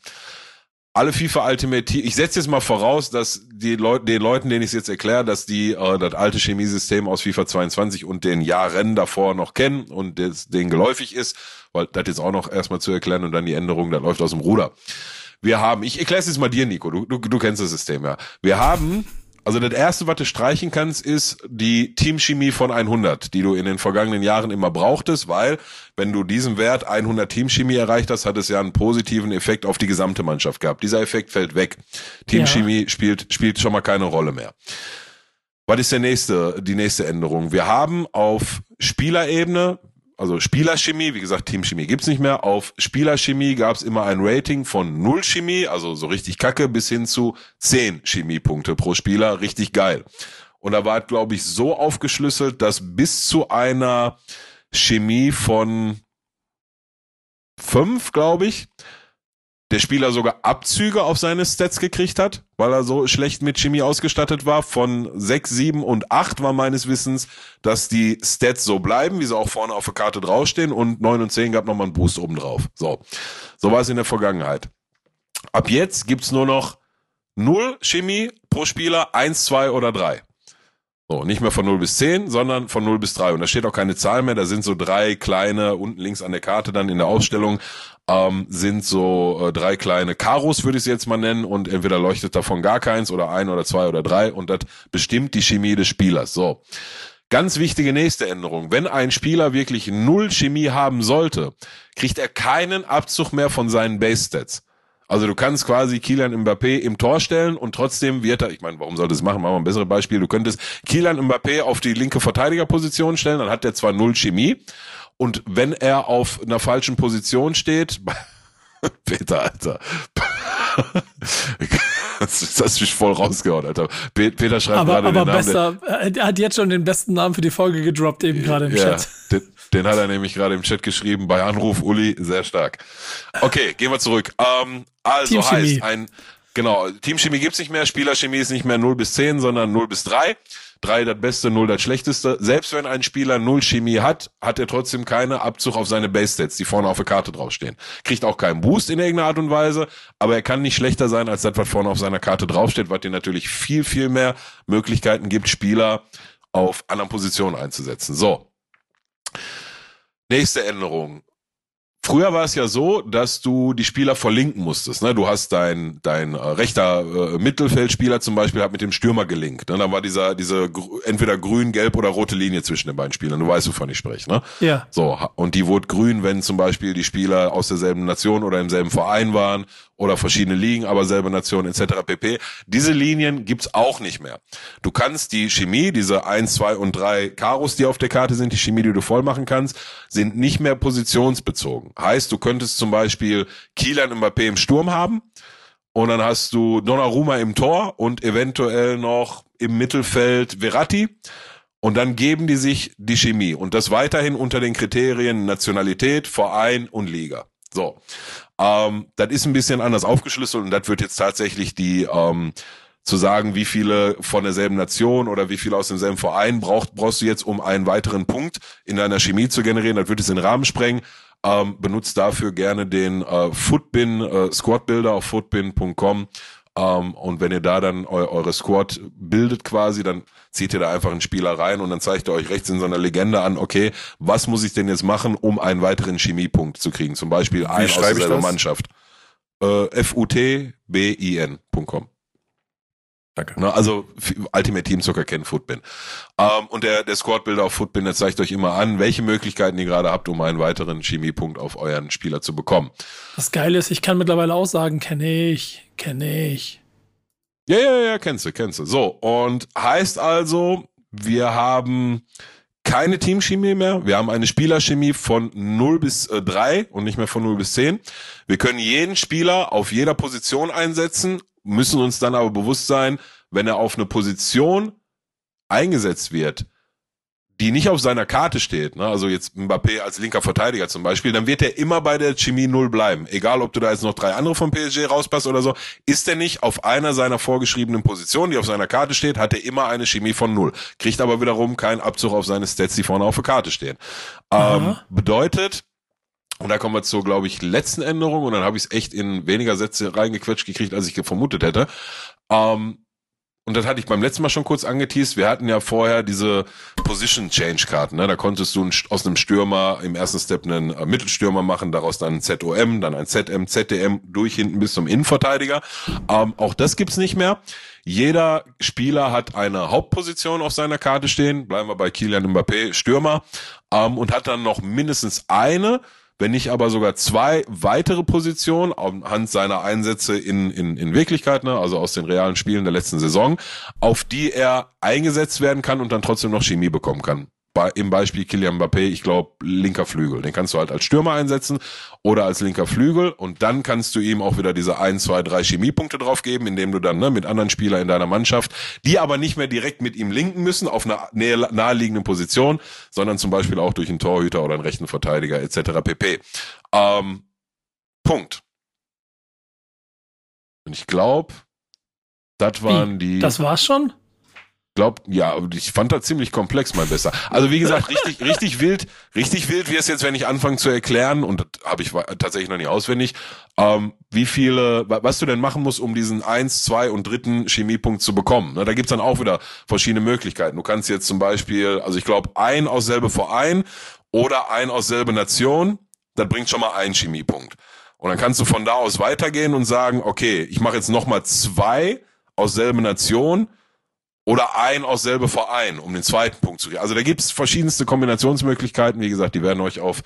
[SPEAKER 4] alle FIFA Ultimate Team, ich setze jetzt mal voraus, dass die Leute, den Leuten, denen ich es jetzt erkläre, dass die äh, das alte Chemiesystem aus FIFA 22 und den Jahren davor noch kennen und das denen geläufig ist, weil das jetzt auch noch erstmal zu erklären und dann die Änderung, das läuft aus dem Ruder. Wir haben, ich erkläre es jetzt mal dir, Nico, du, du, du kennst das System ja. Wir haben, also das erste, was du streichen kannst, ist die Teamchemie von 100, die du in den vergangenen Jahren immer brauchtest, weil wenn du diesen Wert 100 Teamchemie erreicht hast, hat es ja einen positiven Effekt auf die gesamte Mannschaft gehabt. Dieser Effekt fällt weg. Teamchemie spielt, spielt schon mal keine Rolle mehr. Was ist der nächste, die nächste Änderung? Wir haben auf Spielerebene, also Spielerchemie, wie gesagt, Teamchemie gibt's nicht mehr. Auf Spielerchemie gab's immer ein Rating von 0 Chemie, also so richtig kacke, bis hin zu 10 Chemiepunkte pro Spieler. Richtig geil. Und da war, glaube ich, so aufgeschlüsselt, dass bis zu einer Chemie von 5, glaube ich, der Spieler sogar Abzüge auf seine Stats gekriegt hat, weil er so schlecht mit Chemie ausgestattet war. Von 6, 7 und 8 war meines Wissens, dass die Stats so bleiben, wie sie auch vorne auf der Karte draufstehen und 9 und 10 gab nochmal einen Boost oben drauf. So. So war es in der Vergangenheit. Ab jetzt gibt's nur noch 0 Chemie pro Spieler, 1, 2 oder 3. So, nicht mehr von 0 bis 10, sondern von 0 bis 3. Und da steht auch keine Zahl mehr, da sind so drei kleine, unten links an der Karte dann in der Ausstellung, ähm, sind so äh, drei kleine Karos, würde ich es jetzt mal nennen, und entweder leuchtet davon gar keins oder ein oder zwei oder drei und das bestimmt die Chemie des Spielers. So. Ganz wichtige nächste Änderung. Wenn ein Spieler wirklich null Chemie haben sollte, kriegt er keinen Abzug mehr von seinen Base-Stats. Also du kannst quasi Kilian Mbappé im Tor stellen und trotzdem wird er, ich meine, warum soll das machen? Machen wir ein besseres Beispiel. Du könntest Kilian Mbappé auf die linke Verteidigerposition stellen, dann hat er zwar null Chemie und wenn er auf einer falschen Position steht, Peter, Alter. Das hast mich voll rausgehauen, Alter. Pe- Peter schreibt
[SPEAKER 2] Aber,
[SPEAKER 4] gerade
[SPEAKER 2] aber
[SPEAKER 4] den Namen.
[SPEAKER 2] besser, er hat jetzt schon den besten Namen für die Folge gedroppt, eben gerade im
[SPEAKER 4] ja,
[SPEAKER 2] Chat.
[SPEAKER 4] Den, den hat er nämlich gerade im Chat geschrieben, bei Anruf Uli, sehr stark. Okay, gehen wir zurück. Ähm, also
[SPEAKER 2] Teamchemie.
[SPEAKER 4] heißt ein, genau, Teamchemie gibt's nicht mehr, Spielerchemie ist nicht mehr 0 bis 10, sondern 0 bis 3. drei das Beste, null das Schlechteste. Selbst wenn ein Spieler null Chemie hat, hat er trotzdem keine Abzug auf seine Base-Stats, die vorne auf der Karte draufstehen. Kriegt auch keinen Boost in irgendeiner Art und Weise, aber er kann nicht schlechter sein als das, was vorne auf seiner Karte draufsteht, was dir natürlich viel, viel mehr Möglichkeiten gibt, Spieler auf anderen Positionen einzusetzen. So. Nächste Änderung. Früher war es ja so, dass du die Spieler verlinken musstest. Ne? Du hast dein, dein äh, rechter äh, Mittelfeldspieler zum Beispiel hat mit dem Stürmer gelinkt. Ne? Da war dieser, diese entweder grün, gelb oder rote Linie zwischen den beiden Spielern. Du weißt, wovon ich spreche. Ne?
[SPEAKER 2] Ja.
[SPEAKER 4] So, und die wurde grün, wenn zum Beispiel die Spieler aus derselben Nation oder im selben Verein waren oder verschiedene Ligen, aber selbe Nation etc. pp. Diese Linien gibt's auch nicht mehr. Du kannst die Chemie, diese eins, zwei und drei Karos, die auf der Karte sind, die Chemie, die du voll machen kannst, sind nicht mehr positionsbezogen. Heißt, du könntest zum Beispiel Kielan Mbappé im Sturm haben und dann hast du Donnarumma im Tor und eventuell noch im Mittelfeld Verratti. Und dann geben die sich die Chemie und das weiterhin unter den Kriterien Nationalität, Verein und Liga. So. Ähm, das ist ein bisschen anders aufgeschlüsselt und das wird jetzt tatsächlich die ähm, zu sagen, wie viele von derselben Nation oder wie viele aus demselben Verein braucht, brauchst du jetzt, um einen weiteren Punkt in deiner Chemie zu generieren. Das wird es den Rahmen sprengen. Ähm, benutzt dafür gerne den äh, Footbin äh, Squad Builder auf footbin.com. Ähm, und wenn ihr da dann eu eure Squad bildet quasi, dann zieht ihr da einfach einen Spieler rein und dann zeigt ihr euch rechts in so einer Legende an, okay, was muss ich denn jetzt machen, um einen weiteren Chemiepunkt zu kriegen? Zum Beispiel ein aus derselben Mannschaft. Äh, F-U-T-B-I-N.com. Danke. Na, also Ultimate Team Zucker kennt Footbin. Ähm, und der, der Squad-Builder auf Footbin, der zeigt euch immer an, welche Möglichkeiten ihr gerade habt, um einen weiteren Chemiepunkt auf euren Spieler zu bekommen.
[SPEAKER 2] Das Geile ist, ich kann mittlerweile auch sagen, kenne ich, kenne ich.
[SPEAKER 4] Ja, ja, ja, kennst du, kennst du. So, und heißt also, wir haben keine Teamchemie mehr. Wir haben eine Spielerchemie von 0 bis äh, 3 und nicht mehr von 0 bis 10. Wir können jeden Spieler auf jeder Position einsetzen müssen uns dann aber bewusst sein, wenn er auf eine Position eingesetzt wird, die nicht auf seiner Karte steht, ne? also jetzt Mbappé als linker Verteidiger zum Beispiel, dann wird er immer bei der Chemie Null bleiben. Egal, ob du da jetzt noch drei andere vom PSG rauspasst oder so, ist er nicht auf einer seiner vorgeschriebenen Positionen, die auf seiner Karte steht, hat er immer eine Chemie von Null. Kriegt aber wiederum keinen Abzug auf seine Stats, die vorne auf der Karte stehen. Ähm, bedeutet, und da kommen wir zur, glaube ich, letzten Änderung und dann habe ich es echt in weniger Sätze reingequetscht gekriegt, als ich vermutet hätte. Ähm, und das hatte ich beim letzten Mal schon kurz angeteased. Wir hatten ja vorher diese Position Change Karten. Ne? Da konntest du aus einem Stürmer im ersten Step einen äh, Mittelstürmer machen, daraus dann ein ZOM, dann ein ZM, ZDM durch hinten bis zum Innenverteidiger. Ähm, auch das gibt's nicht mehr. Jeder Spieler hat eine Hauptposition auf seiner Karte stehen. Bleiben wir bei Kilian Mbappé, Stürmer. Ähm, und hat dann noch mindestens eine wenn nicht aber sogar zwei weitere Positionen anhand seiner Einsätze in, in, in Wirklichkeit, ne, also aus den realen Spielen der letzten Saison, auf die er eingesetzt werden kann und dann trotzdem noch Chemie bekommen kann im Beispiel Kylian Mbappé, ich glaube, linker Flügel. Den kannst du halt als Stürmer einsetzen oder als linker Flügel und dann kannst du ihm auch wieder diese ein, zwei, drei Chemiepunkte drauf geben, indem du dann ne, mit anderen Spielern in deiner Mannschaft, die aber nicht mehr direkt mit ihm linken müssen auf einer naheliegenden Position, sondern zum Beispiel auch durch einen Torhüter oder einen rechten Verteidiger etc. pp. Ähm, Punkt. Und ich glaube, das waren
[SPEAKER 2] Wie?
[SPEAKER 4] die.
[SPEAKER 2] Das war's schon?
[SPEAKER 4] Glaub, ja, ich fand das ziemlich komplex, mein Besser. Also wie gesagt, richtig, richtig wild, richtig wild wie es jetzt, wenn ich anfange zu erklären, und das habe ich tatsächlich noch nicht auswendig, ähm, wie viele, was du denn machen musst, um diesen eins, zwei und dritten Chemiepunkt zu bekommen. Ne, da gibt's dann auch wieder verschiedene Möglichkeiten. Du kannst jetzt zum Beispiel, also ich glaube, ein aus selbe Verein oder ein aus selbe Nation, das bringt schon mal einen Chemiepunkt. Und dann kannst du von da aus weitergehen und sagen, okay, ich mache jetzt nochmal zwei aus selbe Nation, oder ein aus selbe Verein, um den zweiten Punkt zu kriegen. Also da gibt's verschiedenste Kombinationsmöglichkeiten. Wie gesagt, die werden euch auf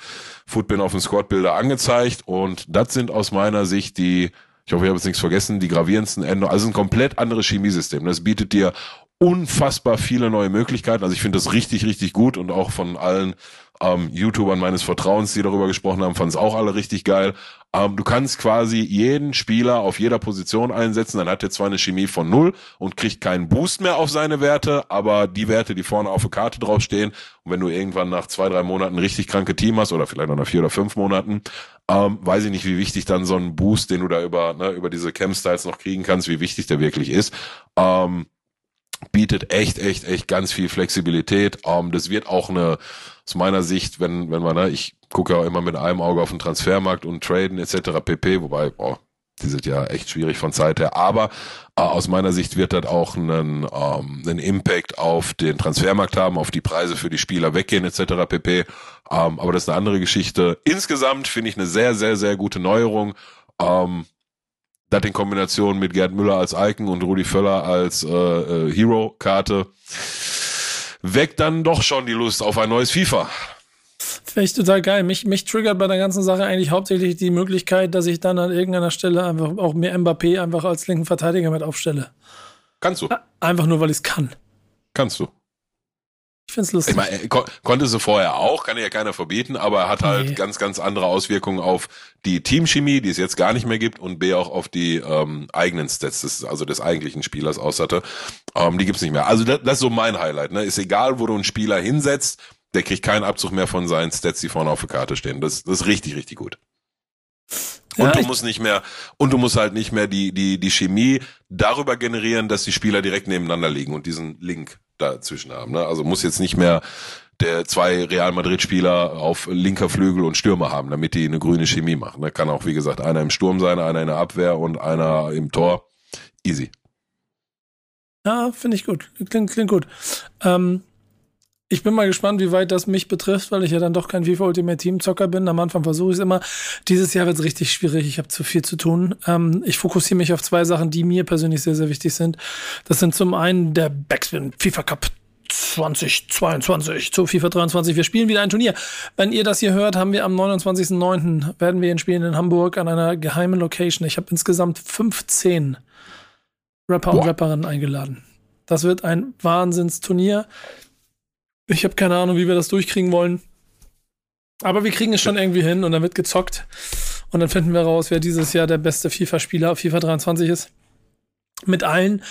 [SPEAKER 4] Footbin auf dem Squad-Bilder angezeigt. Und das sind aus meiner Sicht die, ich hoffe, ich habe jetzt nichts vergessen, die gravierendsten Änderungen. Also ein komplett anderes Chemiesystem. Das bietet dir unfassbar viele neue Möglichkeiten. Also ich finde das richtig, richtig gut und auch von allen ähm, YouTubern meines Vertrauens, die darüber gesprochen haben, fanden es auch alle richtig geil. Ähm, du kannst quasi jeden Spieler auf jeder Position einsetzen, dann hat er zwar eine Chemie von null und kriegt keinen Boost mehr auf seine Werte, aber die Werte, die vorne auf der Karte draufstehen, und wenn du irgendwann nach zwei, drei Monaten richtig kranke Team hast, oder vielleicht noch nach vier oder fünf Monaten, ähm, weiß ich nicht, wie wichtig dann so ein Boost, den du da über, ne, über diese Cam-Styles noch kriegen kannst, wie wichtig der wirklich ist. Ähm, bietet echt, echt, echt ganz viel Flexibilität. Ähm, das wird auch eine, aus meiner Sicht, wenn, wenn man, ne, ich gucke ja auch immer mit einem Auge auf den Transfermarkt und Traden etc. pp, wobei, boah, die sind ja echt schwierig von Zeit her. Aber äh, aus meiner Sicht wird das auch einen, ähm, einen Impact auf den Transfermarkt haben, auf die Preise für die Spieler weggehen etc. pp. Ähm, aber das ist eine andere Geschichte. Insgesamt finde ich eine sehr, sehr, sehr gute Neuerung. Ähm, das in Kombination mit Gerd Müller als Icon und Rudi Völler als äh, äh, Hero-Karte weckt dann doch schon die Lust auf ein neues FIFA.
[SPEAKER 2] Finde ich total geil. Mich, mich triggert bei der ganzen Sache eigentlich hauptsächlich die Möglichkeit, dass ich dann an irgendeiner Stelle einfach auch mir Mbappé einfach als linken Verteidiger mit aufstelle.
[SPEAKER 4] Kannst du.
[SPEAKER 2] Einfach nur, weil ich es kann.
[SPEAKER 4] Kannst du.
[SPEAKER 2] Ich find's lustig.
[SPEAKER 4] Ich meine, kon konnte sie vorher auch, kann ja keiner verbieten, aber er hat halt nee. ganz, ganz andere Auswirkungen auf die Teamchemie, die es jetzt gar nicht mehr gibt, und B auch auf die ähm, eigenen Stats, des, also des eigentlichen Spielers aus hatte. Ähm, die gibt's nicht mehr. Also das, das ist so mein Highlight. Ne? Ist egal, wo du einen Spieler hinsetzt, der kriegt keinen Abzug mehr von seinen Stats, die vorne auf der Karte stehen. Das, das ist richtig, richtig gut. Und ja, du musst nicht mehr, und du musst halt nicht mehr die, die, die Chemie darüber generieren, dass die Spieler direkt nebeneinander liegen und diesen Link dazwischen haben. Ne? Also muss jetzt nicht mehr der zwei Real Madrid Spieler auf linker Flügel und Stürmer haben, damit die eine grüne Chemie machen. Da kann auch, wie gesagt, einer im Sturm sein, einer in der Abwehr und einer im Tor. Easy.
[SPEAKER 2] Ja, finde ich gut. Klingt, klingt gut. Ähm, ich bin mal gespannt, wie weit das mich betrifft, weil ich ja dann doch kein FIFA Ultimate Team Zocker bin. Am Anfang versuche ich es immer. Dieses Jahr wird es richtig schwierig. Ich habe zu viel zu tun. Ähm, ich fokussiere mich auf zwei Sachen, die mir persönlich sehr, sehr wichtig sind. Das sind zum einen der Backspin FIFA Cup 2022 zu FIFA 23. Wir spielen wieder ein Turnier. Wenn ihr das hier hört, haben wir am 29.09. werden wir ihn spielen in Hamburg an einer geheimen Location. Ich habe insgesamt 15 Rapper Boah. und Rapperinnen eingeladen. Das wird ein Wahnsinnsturnier. Ich habe keine Ahnung, wie wir das durchkriegen wollen. Aber wir kriegen es schon irgendwie hin und dann wird gezockt. Und dann finden wir raus, wer dieses Jahr der beste FIFA-Spieler auf FIFA 23 ist. Mit allen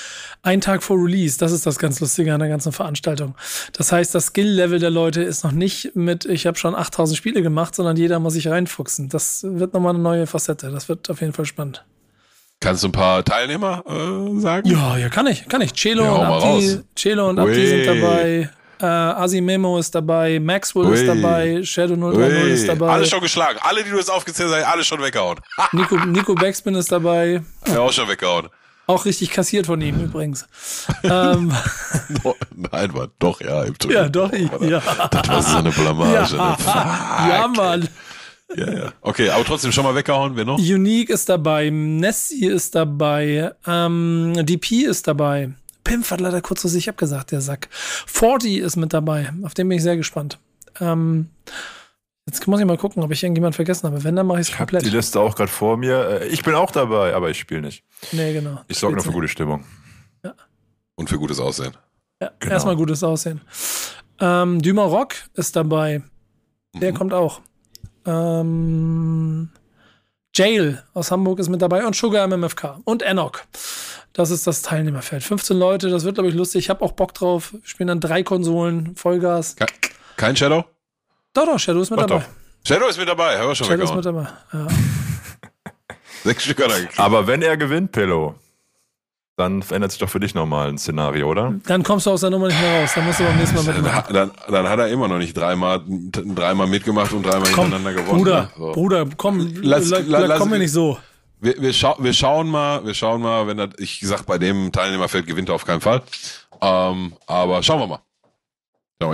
[SPEAKER 2] ein Tag vor Release. Das ist das ganz Lustige an der ganzen Veranstaltung. Das heißt, das Skill-Level der Leute ist noch nicht mit, ich habe schon 8000 Spiele gemacht, sondern jeder muss sich reinfuchsen. Das wird nochmal eine neue Facette. Das wird auf jeden Fall spannend.
[SPEAKER 4] Kannst du ein paar Teilnehmer äh, sagen?
[SPEAKER 2] Ja, ja, kann ich, kann ich. Celo ja, und Abdi, Celo und Abdi sind dabei. Äh, Asimemo ist dabei, Maxwell Ui. ist dabei, Shadow 030 ist dabei.
[SPEAKER 4] Alle schon geschlagen. Alle, die du jetzt aufgezählt hast, alle schon weggehauen.
[SPEAKER 2] Nico, Nico Backspin ist dabei.
[SPEAKER 4] Ja, auch schon weggehauen.
[SPEAKER 2] Auch richtig kassiert von ihm übrigens. ähm.
[SPEAKER 4] Nein, war doch, ja. Im
[SPEAKER 2] ja, doch, ich, ja.
[SPEAKER 4] Das war so eine Blamage. Ja,
[SPEAKER 2] ne? ja Mann.
[SPEAKER 4] Ja, ja. Okay, aber trotzdem schon mal weggehauen. Wer noch?
[SPEAKER 2] Unique ist dabei, Nessie ist dabei, ähm, DP ist dabei. Pimp hat leider kurz vor sich abgesagt, der Sack. 40 ist mit dabei. Auf den bin ich sehr gespannt. Ähm, jetzt muss ich mal gucken, ob ich irgendjemand vergessen habe. Wenn, dann mache ich es komplett.
[SPEAKER 3] Ich die Liste auch gerade vor mir. Äh, ich bin auch dabei, aber ich spiele nicht.
[SPEAKER 2] Nee, genau.
[SPEAKER 3] Ich sorge nur für gute Stimmung.
[SPEAKER 4] Ja. Und für gutes Aussehen.
[SPEAKER 2] Ja, genau. erstmal gutes Aussehen. Ähm, Dümer Rock ist dabei. Der mhm. kommt auch. Ähm, Jail aus Hamburg ist mit dabei und Sugar MMFK und Enoch. Das ist das Teilnehmerfeld. 15 Leute, das wird, glaube ich, lustig. Ich habe auch Bock drauf. Wir spielen dann drei Konsolen, Vollgas.
[SPEAKER 4] Kein Shadow?
[SPEAKER 2] Doch, doch, Shadow ist mit Ach, dabei.
[SPEAKER 4] Doch. Shadow ist mit dabei, haben wir schon
[SPEAKER 2] Shadow ist mit dabei, ja.
[SPEAKER 4] Sechs Stück hat er gekriegt.
[SPEAKER 3] Aber wenn er gewinnt, Pillow, dann verändert sich doch für dich nochmal ein Szenario, oder?
[SPEAKER 2] Dann kommst du aus der Nummer nicht mehr raus. Dann musst du beim nächsten Mal mitmachen.
[SPEAKER 4] Dann, dann, hat er immer noch nicht dreimal, dreimal mitgemacht und dreimal komm, hintereinander gewonnen.
[SPEAKER 2] Bruder, so. Bruder, komm, lass, la, la, lass, komm mir nicht so
[SPEAKER 4] wir, wir, schau, wir schauen mal, wir schauen mal, wenn das, ich sag, bei dem Teilnehmerfeld gewinnt er auf keinen Fall. Ähm, aber schauen wir mal.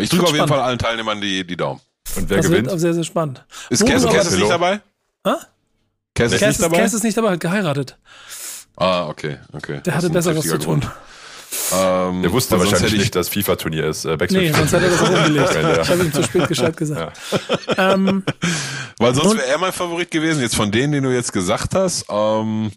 [SPEAKER 4] Ich drücke auf jeden Fall allen Teilnehmern die, die Daumen.
[SPEAKER 2] Und wer das gewinnt? Wird sehr, sehr spannend.
[SPEAKER 4] Ist Cass, Cass nicht dabei?
[SPEAKER 2] Hä? Cass ist nicht dabei? Cass ist nicht dabei, hat geheiratet.
[SPEAKER 4] Ah, okay, okay.
[SPEAKER 2] Der hatte Besseres zu tun. Grund.
[SPEAKER 3] Ähm, der wusste wahrscheinlich nicht, dass FIFA-Turnier ist.
[SPEAKER 2] Äh, nee, sonst hätte er das auch umgelegt. ich habe ihm zu spät Bescheid gesagt. Ja.
[SPEAKER 4] Ähm, Weil sonst wäre er mein Favorit gewesen. Jetzt von denen, den du jetzt gesagt hast. Ähm,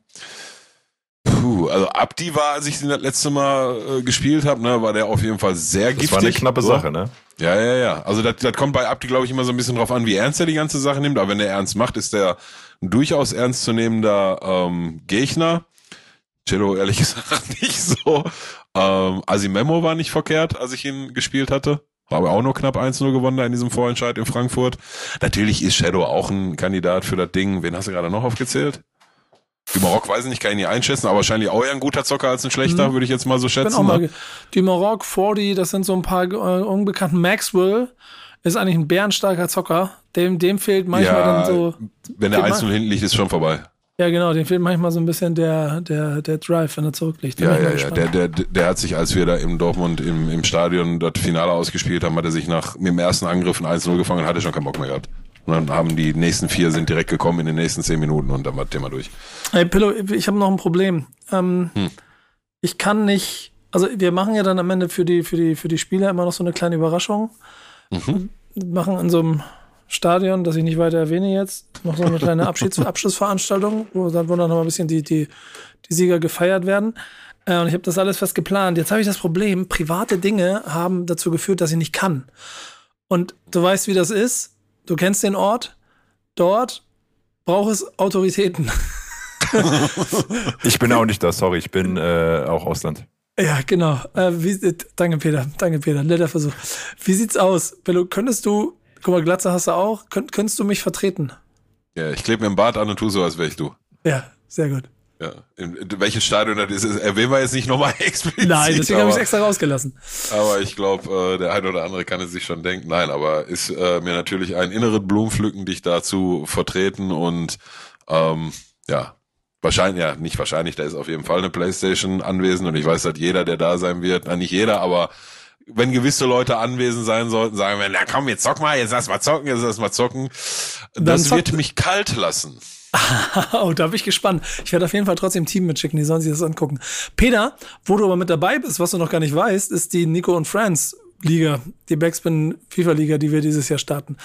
[SPEAKER 4] puh, also Abdi war, als ich den das letzte Mal äh, gespielt habe, ne, war der auf jeden Fall sehr das giftig. Das war
[SPEAKER 3] eine knappe so. Sache, ne?
[SPEAKER 4] Ja, ja, ja. Also das, das kommt bei Abdi, glaube ich, immer so ein bisschen drauf an, wie ernst er die ganze Sache nimmt. Aber wenn er ernst macht, ist der ein durchaus ernstzunehmender ähm, Gegner. Cello ehrlich gesagt nicht so. Ähm, Asimemo war nicht verkehrt, als ich ihn gespielt hatte. Habe auch nur knapp 1-0 gewonnen da in diesem Vorentscheid in Frankfurt. Natürlich ist Shadow auch ein Kandidat für das Ding. Wen hast du gerade noch aufgezählt? Die Maroc weiß ich nicht, kann ich nicht einschätzen, aber wahrscheinlich auch eher ein guter Zocker als ein schlechter, mhm. würde ich jetzt mal so schätzen. Genau,
[SPEAKER 2] ne? Die Maroc 40, das sind so ein paar äh, unbekannten. Maxwell ist eigentlich ein bärenstarker Zocker. Dem, dem fehlt manchmal ja, dann so.
[SPEAKER 4] Wenn der 1 hinten liegt, ist schon vorbei.
[SPEAKER 2] Ja, genau, dem fehlt manchmal so ein bisschen der, der, der Drive, wenn er zurückliegt.
[SPEAKER 4] Ja, ja, ja. Der, der, der hat sich, als wir da im Dortmund im, im Stadion das Finale ausgespielt haben, hat er sich nach mit dem ersten Angriff ein 1-0 gefangen und hatte schon keinen Bock mehr gehabt. Und dann haben die nächsten vier sind direkt gekommen in den nächsten zehn Minuten und dann war das Thema durch.
[SPEAKER 2] Hey Pillow, ich habe noch ein Problem. Ähm, hm. Ich kann nicht, also wir machen ja dann am Ende für die, für die, für die Spieler immer noch so eine kleine Überraschung. Mhm. Machen in so einem Stadion, das ich nicht weiter erwähne jetzt, noch so eine kleine Abschieds Abschlussveranstaltung, wo dann, wo dann noch mal ein bisschen die, die, die Sieger gefeiert werden. Äh, und ich habe das alles fest geplant. Jetzt habe ich das Problem, private Dinge haben dazu geführt, dass ich nicht kann. Und du weißt, wie das ist du kennst den Ort, dort braucht es Autoritäten.
[SPEAKER 3] ich bin auch nicht da, sorry, ich bin äh, auch Ausland.
[SPEAKER 2] Ja, genau. Äh, wie, danke, Peter. Danke, Peter. Netter Versuch. Wie sieht's aus? Bello, könntest du, guck mal, Glatze hast du auch, könnt, könntest du mich vertreten?
[SPEAKER 4] Ja, ich klebe mir im Bart an und tu so, als wäre ich du.
[SPEAKER 2] Ja, sehr gut.
[SPEAKER 4] Ja. In, in welches Stadion das ist, erwähnen wir jetzt nicht nochmal explizit.
[SPEAKER 2] Nein, deswegen habe ich es extra rausgelassen.
[SPEAKER 4] Aber ich glaube, äh, der eine oder andere kann es sich schon denken. Nein, aber ist äh, mir natürlich ein inneren Blumenpflücken, dich dazu vertreten und ähm, ja, wahrscheinlich, ja, nicht wahrscheinlich, da ist auf jeden Fall eine Playstation anwesend und ich weiß, dass jeder, der da sein wird, na nicht jeder, aber wenn gewisse Leute anwesend sein sollten, sagen wir, na komm, jetzt zock mal, jetzt lass mal zocken, jetzt lass mal zocken. Das wird mich kalt lassen.
[SPEAKER 2] oh, da bin ich gespannt. Ich werde auf jeden Fall trotzdem Team mitschicken, die sollen sich das angucken. Peter, wo du aber mit dabei bist, was du noch gar nicht weißt, ist die Nico und Friends Liga, die Backspin FIFA Liga, die wir dieses Jahr starten.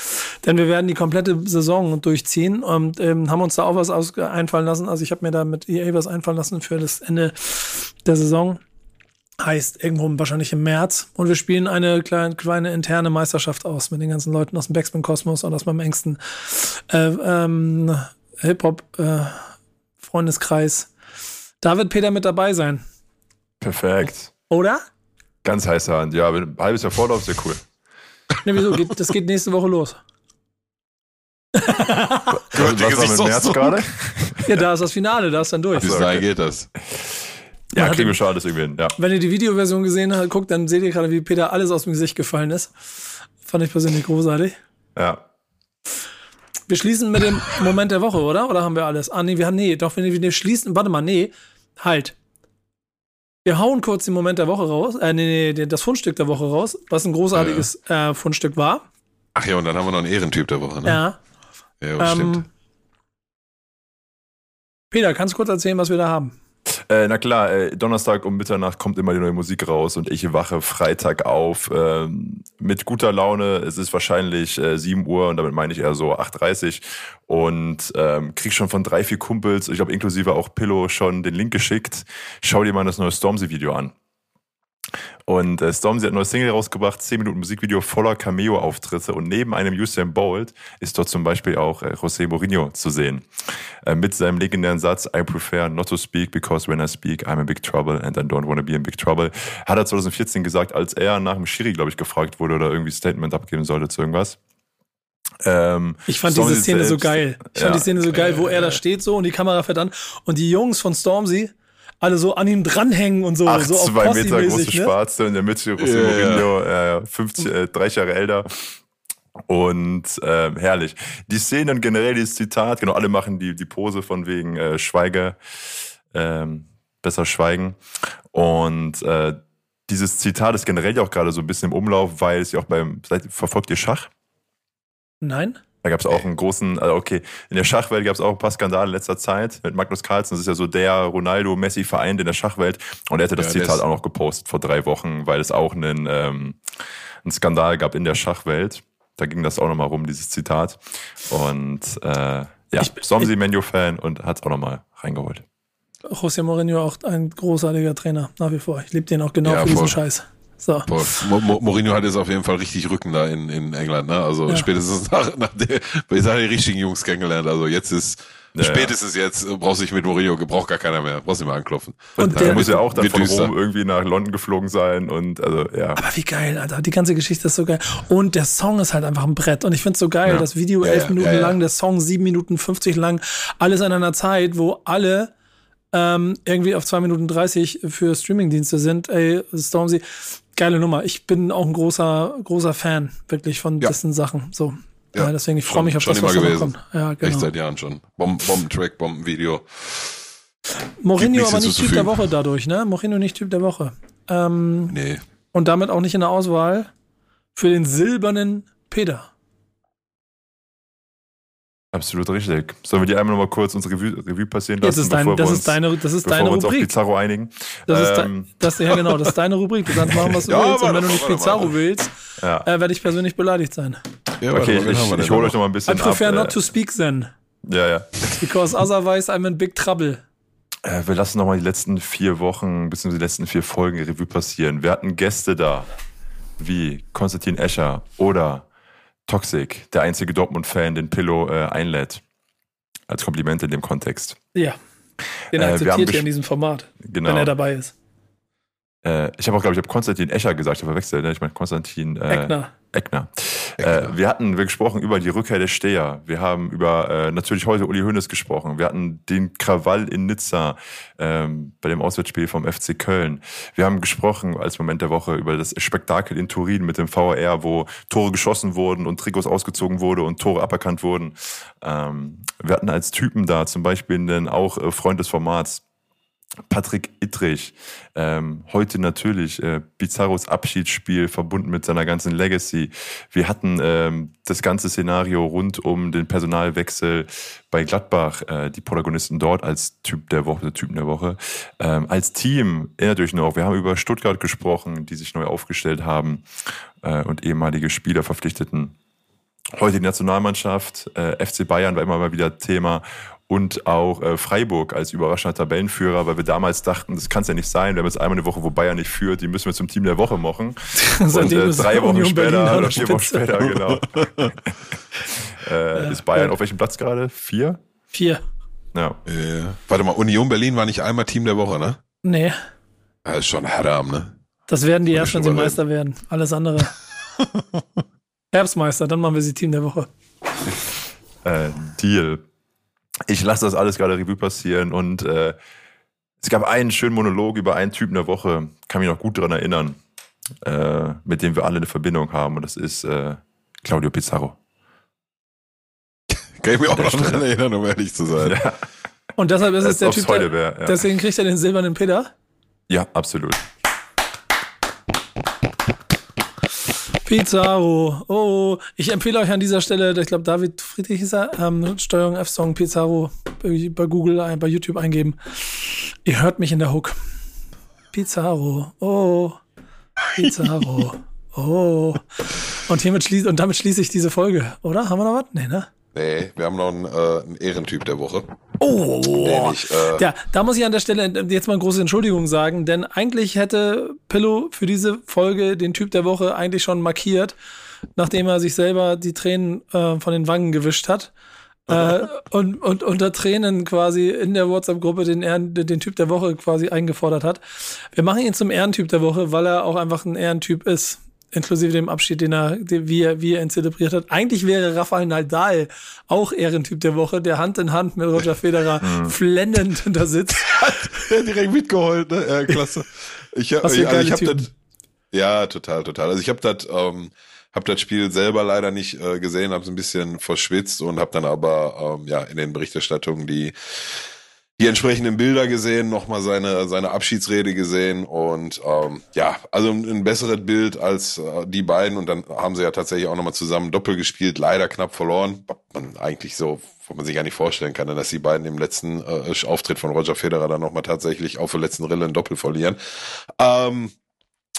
[SPEAKER 2] Denn wir werden die komplette Saison durchziehen und ähm, haben uns da auch was einfallen lassen. Also ich habe mir da mit EA was einfallen lassen für das Ende der Saison. Heißt irgendwo wahrscheinlich im März. Und wir spielen eine kleine, kleine interne Meisterschaft aus mit den ganzen Leuten aus dem Backspin-Kosmos und aus meinem engsten äh, ähm, Hip-Hop-Freundeskreis. Äh, da wird Peter mit dabei sein.
[SPEAKER 3] Perfekt.
[SPEAKER 2] Oder?
[SPEAKER 3] Ganz heiße Hand. Ja, wenn ein halbes Jahr Vorlauf, sehr cool.
[SPEAKER 2] Ne, wieso? Geht, das geht nächste Woche los.
[SPEAKER 3] was, was war mit März gerade?
[SPEAKER 2] Ja, da ist das Finale, da ist dann durch.
[SPEAKER 4] Bis dahin geht das.
[SPEAKER 3] Ja, Man kriegen wir schon alles irgendwie hin. Ja.
[SPEAKER 2] Wenn ihr die Videoversion gesehen habt, guckt, dann seht ihr gerade, wie Peter alles aus dem Gesicht gefallen ist. Fand ich persönlich großartig.
[SPEAKER 3] Ja.
[SPEAKER 2] Wir schließen mit dem Moment der Woche, oder? Oder haben wir alles? Ah, nee, wir haben, nee, doch, wenn wir schließen, warte mal, nee, halt. Wir hauen kurz den Moment der Woche raus, äh, nee, nee, das Fundstück der Woche raus, was ein großartiges ja. äh, Fundstück war.
[SPEAKER 4] Ach ja, und dann haben wir noch einen Ehrentyp der Woche, ne?
[SPEAKER 2] Ja. Ja, ähm, stimmt. Peter, kannst du kurz erzählen, was wir da haben?
[SPEAKER 3] Äh, na klar, äh, Donnerstag um Mitternacht kommt immer die neue Musik raus und ich wache Freitag auf äh, mit guter Laune. Es ist wahrscheinlich äh, 7 Uhr und damit meine ich eher so 8.30 und ähm, krieg schon von drei, vier Kumpels, ich glaube inklusive auch Pillow, schon den Link geschickt. Schau dir mal das neue Stormzy-Video an. Und äh, Stormzy hat ein neues Single rausgebracht, 10 Minuten Musikvideo voller Cameo-Auftritte und neben einem Usain Bolt ist dort zum Beispiel auch äh, José Mourinho zu sehen. Äh, mit seinem legendären Satz, I prefer not to speak because when I speak I'm in big trouble and I don't want to be in big trouble. Hat er 2014 gesagt, als er nach dem Schiri, glaube ich, gefragt wurde oder irgendwie Statement abgeben sollte zu irgendwas.
[SPEAKER 2] Ähm, ich fand Stormzy diese Szene selbst, so geil. Ich fand die Szene so geil, wo er da steht so und die Kamera fährt an und die Jungs von Stormzy alle so an ihm dranhängen und so.
[SPEAKER 3] Ach,
[SPEAKER 2] so
[SPEAKER 3] zwei Meter große ne? Schwarze in der Mitte, José yeah. Mourinho, äh, 50, äh, 30 Jahre älter. Und äh, herrlich. Die Szenen generell, dieses Zitat, genau, alle machen die, die Pose von wegen äh, Schweige, ähm, besser schweigen. Und äh, dieses Zitat ist generell auch gerade so ein bisschen im Umlauf, weil es ja auch beim, verfolgt ihr Schach?
[SPEAKER 2] Nein.
[SPEAKER 3] Da gab es auch einen großen, also okay, in der Schachwelt gab es auch ein paar Skandale in letzter Zeit mit Magnus Carlsen. Das ist ja so der Ronaldo-Messi-Verein in der Schachwelt. Und er hatte das ja, Zitat auch noch gepostet vor drei Wochen, weil es auch einen, ähm, einen Skandal gab in der Schachwelt. Da ging das auch nochmal rum, dieses Zitat. Und äh, ja, Stormzy Menu-Fan und hat es auch nochmal reingeholt.
[SPEAKER 2] José Mourinho auch ein großartiger Trainer, nach wie vor. Ich liebe den auch genau ja, für diesen Scheiß. So.
[SPEAKER 4] Boah, Mourinho hat jetzt auf jeden Fall richtig Rücken da in, in England, ne? Also ja. spätestens nach, nach der, ich sage die richtigen Jungs kennengelernt. Also jetzt ist Ja, Spätestens ja. jetzt brauchst du dich mit Mourinho, braucht gar keiner mehr. Brauchst nicht mehr anklopfen.
[SPEAKER 3] Und der, der muss ja auch dann von Rom irgendwie nach London geflogen sein und also ja.
[SPEAKER 2] Aber wie geil, Alter. Die ganze Geschichte ist so geil. Und der Song ist halt einfach ein Brett. Und ich find's so geil, ja. das Video elf Minuten lang, der Song sieben Minuten 50 lang, alles in einer Zeit, wo alle ähm, irgendwie auf zwei Minuten 30 für Streamingdienste sind. Ey, Stormzy, geile Nummer. Ich bin auch ein großer, großer Fan, wirklich, von ja. dessen Sachen. So. Ja, ja deswegen, ich freue mich auf
[SPEAKER 4] das, was da kommt. Ja, genau. Echt seit Jahren schon. Bomben, Bombentrack, Bombenvideo.
[SPEAKER 2] Mourinho aber nicht Typ der Woche dadurch, ne? Mourinho nicht Typ der Woche. Ähm, nee. Und damit auch nicht in der Auswahl für den silbernen Peter.
[SPEAKER 3] Absolut richtig. Sollen wir die einmal noch mal kurz unsere Revue, Revue passieren lassen,
[SPEAKER 2] das ist, dein, bevor das wir uns, ist deine, das ist deine
[SPEAKER 3] wir uns
[SPEAKER 2] Rubrik.
[SPEAKER 3] auf Pizarro einigen?
[SPEAKER 2] Das ähm. ist das, ja genau, das ist deine Rubrik. Du kannst machen, was du ja, willst. Und wenn du nicht Pizarro willst, ja. äh, werde ich persönlich beleidigt sein.
[SPEAKER 3] Ja, okay, ich, ich, ich hole euch noch mal ein bisschen
[SPEAKER 2] I prefer
[SPEAKER 3] ab,
[SPEAKER 2] not äh, to speak then.
[SPEAKER 3] Ja, ja.
[SPEAKER 2] Because otherwise I'm in big trouble.
[SPEAKER 3] Äh, wir lassen noch mal die letzten vier Wochen, bzw. die letzten vier Folgen Revue passieren. Wir hatten Gäste da, wie Konstantin Escher oder Toxic, der einzige Dortmund-Fan, den Pillow äh, einlädt als Kompliment in dem Kontext.
[SPEAKER 2] Ja. Den äh, akzeptiert er in diesem Format, genau. wenn er dabei ist.
[SPEAKER 3] Äh, ich habe auch, glaube ich, habe Konstantin Escher gesagt, ich habe verwechselt, ne? ich meine Konstantin äh, Eckner. Eckner. Äh, wir hatten wir gesprochen über die Rückkehr der Steher. Wir haben über äh, natürlich heute Uli Hoeneß gesprochen. Wir hatten den Krawall in Nizza ähm, bei dem Auswärtsspiel vom FC Köln. Wir haben gesprochen als Moment der Woche über das Spektakel in Turin mit dem VR, wo Tore geschossen wurden und Trikots ausgezogen wurde und Tore aberkannt wurden. Ähm, wir hatten als Typen da zum Beispiel den auch äh, Freund des Formats Patrick Ittrich, ähm, heute natürlich äh, Pizarros Abschiedsspiel verbunden mit seiner ganzen Legacy. Wir hatten ähm, das ganze Szenario rund um den Personalwechsel bei Gladbach, äh, die Protagonisten dort als Typ der Woche, Typen der Woche. Ähm, als Team, erinnert euch noch, wir haben über Stuttgart gesprochen, die sich neu aufgestellt haben äh, und ehemalige Spieler verpflichteten. Heute die Nationalmannschaft, äh, FC Bayern war immer mal wieder Thema und auch äh, Freiburg als überraschender Tabellenführer, weil wir damals dachten, das kann es ja nicht sein, wir haben jetzt einmal eine Woche, wo Bayern nicht führt, die müssen wir zum Team der Woche machen. und äh, drei Wochen später oder vier Wochen später, genau. äh, ja, ist Bayern ja. auf welchem Platz gerade? Vier?
[SPEAKER 2] Vier.
[SPEAKER 4] Ja. Äh, warte mal, Union Berlin war nicht einmal Team der Woche, ne?
[SPEAKER 2] Nee.
[SPEAKER 4] Das ist schon Haram, ne?
[SPEAKER 2] Das werden die erst, wenn sie Meister werden. Alles andere. Herbstmeister, dann machen wir sie Team der Woche.
[SPEAKER 3] Äh, Deal ich lasse das alles gerade Revue passieren und äh, es gab einen schönen Monolog über einen Typen der Woche, kann mich noch gut daran erinnern, äh, mit dem wir alle eine Verbindung haben und das ist äh, Claudio Pizarro.
[SPEAKER 4] Kann ich mich auch noch daran erinnern, um ehrlich zu sein. Ja.
[SPEAKER 2] Und deshalb ist es der Typ, der, wär, ja. deswegen kriegt er den silbernen Peter?
[SPEAKER 3] Ja, absolut.
[SPEAKER 2] Pizarro. Oh, ich empfehle euch an dieser Stelle, ich glaube, David Friedrich ist er, ähm, Steuerung F-Song Pizarro bei Google, bei YouTube eingeben. Ihr hört mich in der Hook. Pizarro. Oh. Pizarro. Oh. Und hiermit schließt, und damit schließe ich diese Folge, oder? Haben wir noch was? Nee, ne?
[SPEAKER 4] Nee, wir haben noch einen, äh, einen Ehrentyp der Woche.
[SPEAKER 2] Oh, ich, äh ja, da muss ich an der Stelle jetzt mal eine große Entschuldigung sagen, denn eigentlich hätte Pillow für diese Folge den Typ der Woche eigentlich schon markiert, nachdem er sich selber die Tränen äh, von den Wangen gewischt hat. äh, und, und unter Tränen quasi in der WhatsApp-Gruppe den, Ehren, den Typ der Woche quasi eingefordert hat. Wir machen ihn zum Ehrentyp der Woche, weil er auch einfach ein Ehrentyp ist inklusive dem Abschied, den er, wie er, wie er ihn zelebriert hat. Eigentlich wäre Rafael Nadal auch Ehrentyp der Woche, der Hand in Hand mit Roger Federer mhm. flennend da sitzt.
[SPEAKER 4] er hat direkt mitgeholt, ne? Ja, klasse. Ich, hab, ich, also ich hab das, ja, total, total. Also ich habe das, ähm, hab das Spiel selber leider nicht äh, gesehen, habe es ein bisschen verschwitzt und habe dann aber ähm, ja in den Berichterstattungen die die entsprechenden Bilder gesehen, nochmal seine, seine Abschiedsrede gesehen und ähm, ja, also ein, ein besseres Bild als äh, die beiden und dann haben sie ja tatsächlich auch nochmal zusammen Doppel gespielt, leider knapp verloren. Man eigentlich so, wo man sich gar nicht vorstellen kann, dass die beiden im letzten äh, Auftritt von Roger Federer dann nochmal tatsächlich auf der letzten Rille ein Doppel verlieren. Ähm,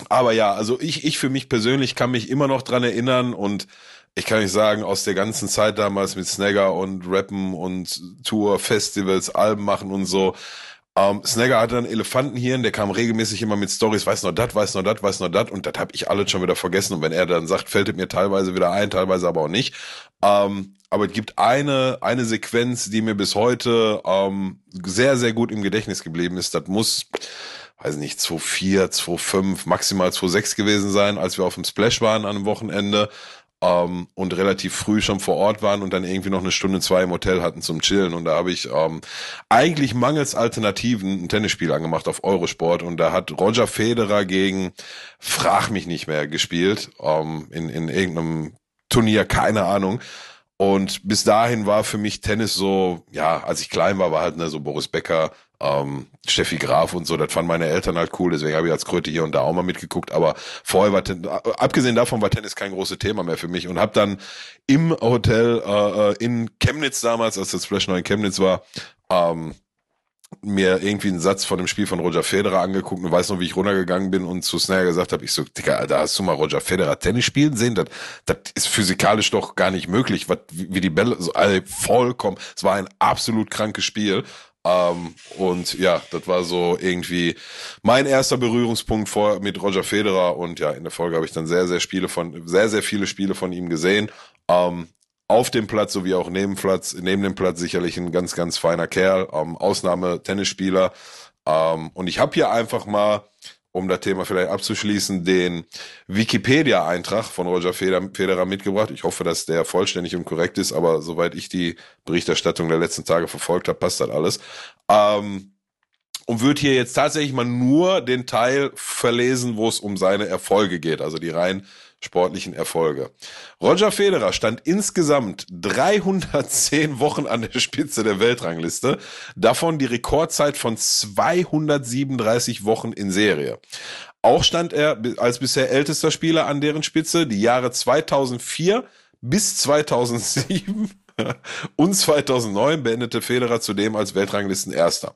[SPEAKER 4] aber ja, also ich, ich für mich persönlich kann mich immer noch dran erinnern und ich kann nicht sagen, aus der ganzen Zeit damals mit Snagger und Rappen und Tour, Festivals, Alben machen und so, Ähm, Snagger hatte einen Elefantenhirn, der kam regelmäßig immer mit Stories, weiß noch das, weiß noch das, weiß noch das und das habe ich alles schon wieder vergessen und wenn er dann sagt, fällt es mir teilweise wieder ein, teilweise aber auch nicht. Ähm, aber es gibt eine, eine Sequenz, die mir bis heute ähm, sehr, sehr gut im Gedächtnis geblieben ist. Das muss, weiß nicht, 2,4, 2,5, maximal 2,6 gewesen sein, als wir auf dem Splash waren an einem Wochenende ähm, und relativ früh schon vor Ort waren und dann irgendwie noch eine Stunde, zwei im Hotel hatten zum Chillen. Und da habe ich ähm, eigentlich mangels Alternativen ein Tennisspiel angemacht auf Eurosport und da hat Roger Federer gegen, frag mich nicht mehr, gespielt ähm, in, in irgendeinem Turnier, keine Ahnung. Und bis dahin war für mich Tennis so, ja, als ich klein war, war halt ne, so Boris Becker, ähm, Steffi Graf und so, das fanden meine Eltern halt cool, deswegen habe ich als Kröte hier und da auch mal mitgeguckt, aber vorher war Tennis, abgesehen davon war Tennis kein großes Thema mehr für mich und habe dann im Hotel äh, äh, in Chemnitz damals, als das Splash noch in Chemnitz war, ähm, mir irgendwie einen Satz von dem Spiel von Roger Federer angeguckt und weiß noch, wie ich runtergegangen bin und zu Snare gesagt habe, ich so, Digga, Alter, hast du mal Roger Federer Tennis spielen sehen? Das, das ist physikalisch doch gar nicht möglich, was, wie die Bälle, so, also vollkommen, es war ein absolut krankes Spiel. Ähm, und ja, das war so irgendwie mein erster Berührungspunkt vor, mit Roger Federer und ja, in der Folge habe ich dann sehr, sehr Spiele von, sehr, sehr viele Spiele von ihm gesehen. Ähm, auf dem Platz sowie auch neben Platz, neben dem Platz sicherlich ein ganz, ganz feiner Kerl, ähm, Ausnahme-Tennisspieler. Ähm, und ich habe hier einfach mal, um das Thema vielleicht abzuschließen, den Wikipedia-Eintrag von Roger Federer mitgebracht. Ich hoffe, dass der vollständig und korrekt ist, aber soweit ich die Berichterstattung der letzten Tage verfolgt habe, passt das alles. Ähm, und würde hier jetzt tatsächlich mal nur den Teil verlesen, wo es um seine Erfolge geht, also die rein sportlichen Erfolge. Roger Federer stand insgesamt 310 Wochen an der Spitze der Weltrangliste, davon die Rekordzeit von 237 Wochen in Serie. Auch stand er als bisher ältester Spieler an deren Spitze die Jahre 2004 bis 2007 und 2009 beendete Federer zudem als Weltranglistenerster.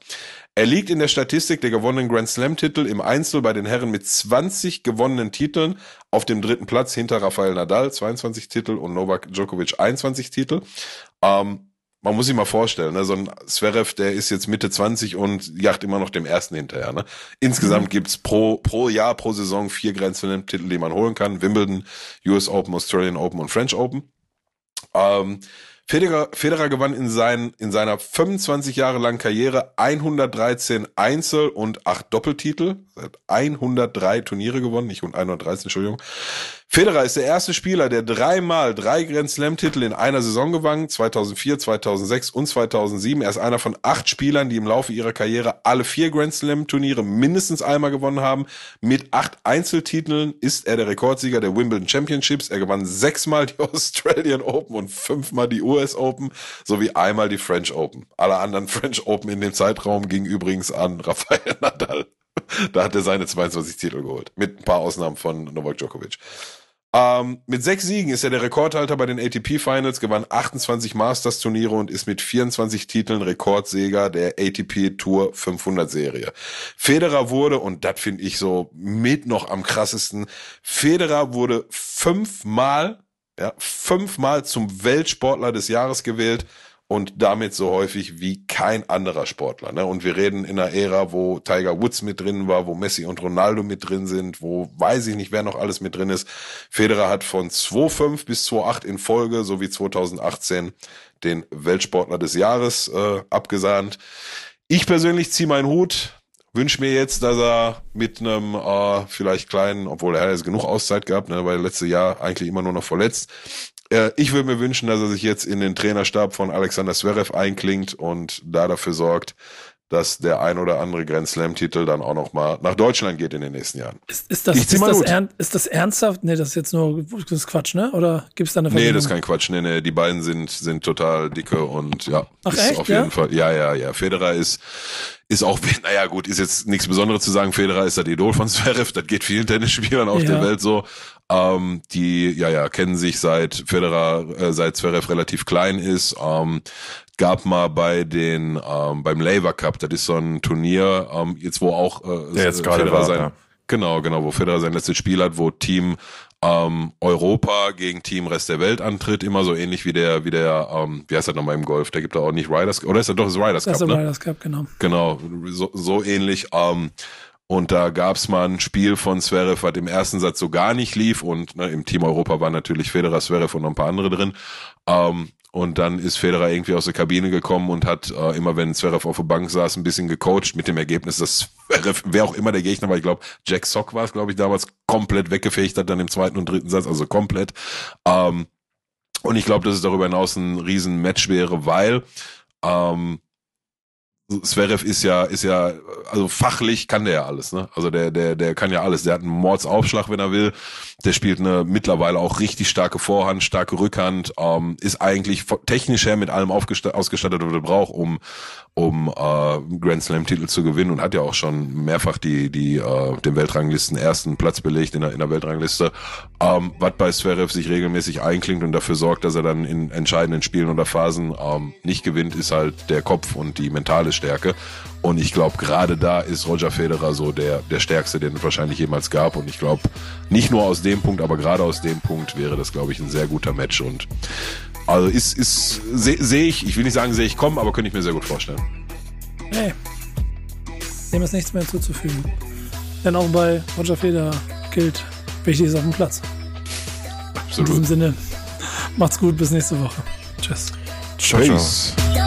[SPEAKER 4] Er liegt in der Statistik der gewonnenen Grand Slam Titel im Einzel bei den Herren mit 20 gewonnenen Titeln auf dem dritten Platz hinter Rafael Nadal 22 Titel und Novak Djokovic 21 Titel. Ähm, man muss sich mal vorstellen, ne, so ein Zverev, der ist jetzt Mitte 20 und jagt immer noch dem ersten hinterher. Ne? Insgesamt mhm. gibt's pro, pro Jahr, pro Saison vier Grand Slam Titel, die man holen kann. Wimbledon, US Open, Australian Open und French Open. Ähm, Federer, Federer gewann in, sein, in seiner 25 Jahre langen Karriere 113 Einzel- und 8 Doppeltitel. Er hat 103 Turniere gewonnen, nicht 113, Entschuldigung. Federer ist der erste Spieler, der dreimal drei Grand Slam Titel in einer Saison gewann, 2004, 2006 und 2007. Er ist einer von acht Spielern, die im Laufe ihrer Karriere alle vier Grand Slam Turniere mindestens einmal gewonnen haben. Mit acht Einzeltiteln ist er der Rekordsieger der Wimbledon Championships. Er gewann sechsmal die Australian Open und fünfmal die US Open sowie einmal die French Open. Alle anderen French Open in dem Zeitraum gingen übrigens an Rafael Nadal. Da hat er seine 22 Titel geholt. Mit ein paar Ausnahmen von Novak Djokovic. Ähm, mit sechs Siegen ist er der Rekordhalter bei den ATP Finals, gewann 28 Masters Turniere und ist mit 24 Titeln Rekordsäger der ATP Tour 500 Serie. Federer wurde, und das finde ich so mit noch am krassesten, Federer wurde fünfmal, ja, fünfmal zum Weltsportler des Jahres gewählt und damit so häufig wie kein anderer Sportler. Ne? Und wir reden in einer Ära, wo Tiger Woods mit drin war, wo Messi und Ronaldo mit drin sind, wo weiß ich nicht, wer noch alles mit drin ist. Federer hat von 2,5 bis 2,8 in Folge sowie 2018 den Weltsportler des Jahres äh, abgesahnt. Ich persönlich ziehe meinen Hut, wünsche mir jetzt, dass er mit einem äh, vielleicht kleinen, obwohl er hat jetzt genug Auszeit gehabt, ne, weil letztes Jahr eigentlich immer nur noch verletzt, äh, ich würde mir wünschen, dass er sich jetzt in den Trainerstab von Alexander Zverev einklingt und da dafür sorgt, dass der ein oder andere Grand Slam-Titel dann auch noch mal nach Deutschland geht in den nächsten Jahren.
[SPEAKER 2] Ist, ist das, ist das, ist das ernsthaft? Nee, das ist jetzt nur das Quatsch, ne? Oder gibt es da eine
[SPEAKER 4] Verbindung? Nee, das ist kein Quatsch. Nee, nee, die beiden sind, sind total dicke und ja.
[SPEAKER 2] Ach, echt,
[SPEAKER 4] auf
[SPEAKER 2] ja?
[SPEAKER 4] jeden Fall. Ja, ja, ja. Federer ist, ist auch, naja, gut, ist jetzt nichts Besonderes zu sagen. Federer ist das Idol von Zverev. Das geht vielen Tennisspielern auf ja. der Welt so. Ähm, die, ja, ja, kennen sich seit Federer, äh, seit Zverev relativ klein ist. Ähm, gab mal bei den ähm, beim Labour Cup, das ist so ein Turnier, ähm, jetzt wo auch
[SPEAKER 3] äh, ja, jetzt Federer
[SPEAKER 4] sein, ja. genau, genau, wo Federer sein letztes Spiel hat, wo Team ähm, Europa gegen Team Rest der Welt antritt, immer so ähnlich wie der, wie der, ähm, wie heißt das nochmal im Golf? Der gibt da auch nicht Riders, oder ist er doch das Riders Cup? Das ist der
[SPEAKER 2] ne? Riders Cup, genau.
[SPEAKER 4] Genau, so, so ähnlich. Ähm, und da gab's mal ein Spiel von Zverev, was im ersten Satz so gar nicht lief. Und ne, im Team Europa waren natürlich Federer, Zverev und noch ein paar andere drin. Ähm, und dann ist Federer irgendwie aus der Kabine gekommen und hat äh, immer, wenn Zverev auf der Bank saß, ein bisschen gecoacht mit dem Ergebnis, dass Zverev, wer auch immer der Gegner war, ich glaube, Jack Sock war es, glaube ich, damals komplett weggefecht hat, dann im zweiten und dritten Satz, also komplett. Ähm, und ich glaube, dass es darüber hinaus ein riesen Match wäre, weil ähm, Zverev ist ja, ist ja, also fachlich kann der ja alles, ne? Also der, der, der kann ja alles. Der hat einen Mordsaufschlag, wenn er will. Der spielt eine mittlerweile auch richtig starke Vorhand, starke Rückhand, ähm, ist eigentlich technisch her mit allem ausgestattet, was er braucht, um, um äh, Grand Slam-Titel zu gewinnen und hat ja auch schon mehrfach die, die, äh, den Weltranglisten ersten Platz belegt in der, in der Weltrangliste. Ähm, was bei Zverev sich regelmäßig einklingt und dafür sorgt, dass er dann in entscheidenden Spielen oder Phasen ähm, nicht gewinnt, ist halt der Kopf und die mentale Stärke. Und ich glaube, gerade da ist Roger Federer so der, der stärkste, den es wahrscheinlich jemals gab. Und ich glaube, nicht nur aus dem Punkt, aber gerade aus dem Punkt wäre das, glaube ich, ein sehr guter Match. Und also ist, ist sehe seh ich, ich will nicht sagen, sehe ich kommen, aber könnte ich mir sehr gut vorstellen.
[SPEAKER 2] Hey, dem ist nichts mehr hinzuzufügen. Denn auch bei Roger Federer gilt, wichtig ist auf dem Platz. Absolut. In diesem Sinne, macht's gut, bis nächste Woche. Tschüss.
[SPEAKER 3] Ciao, ciao.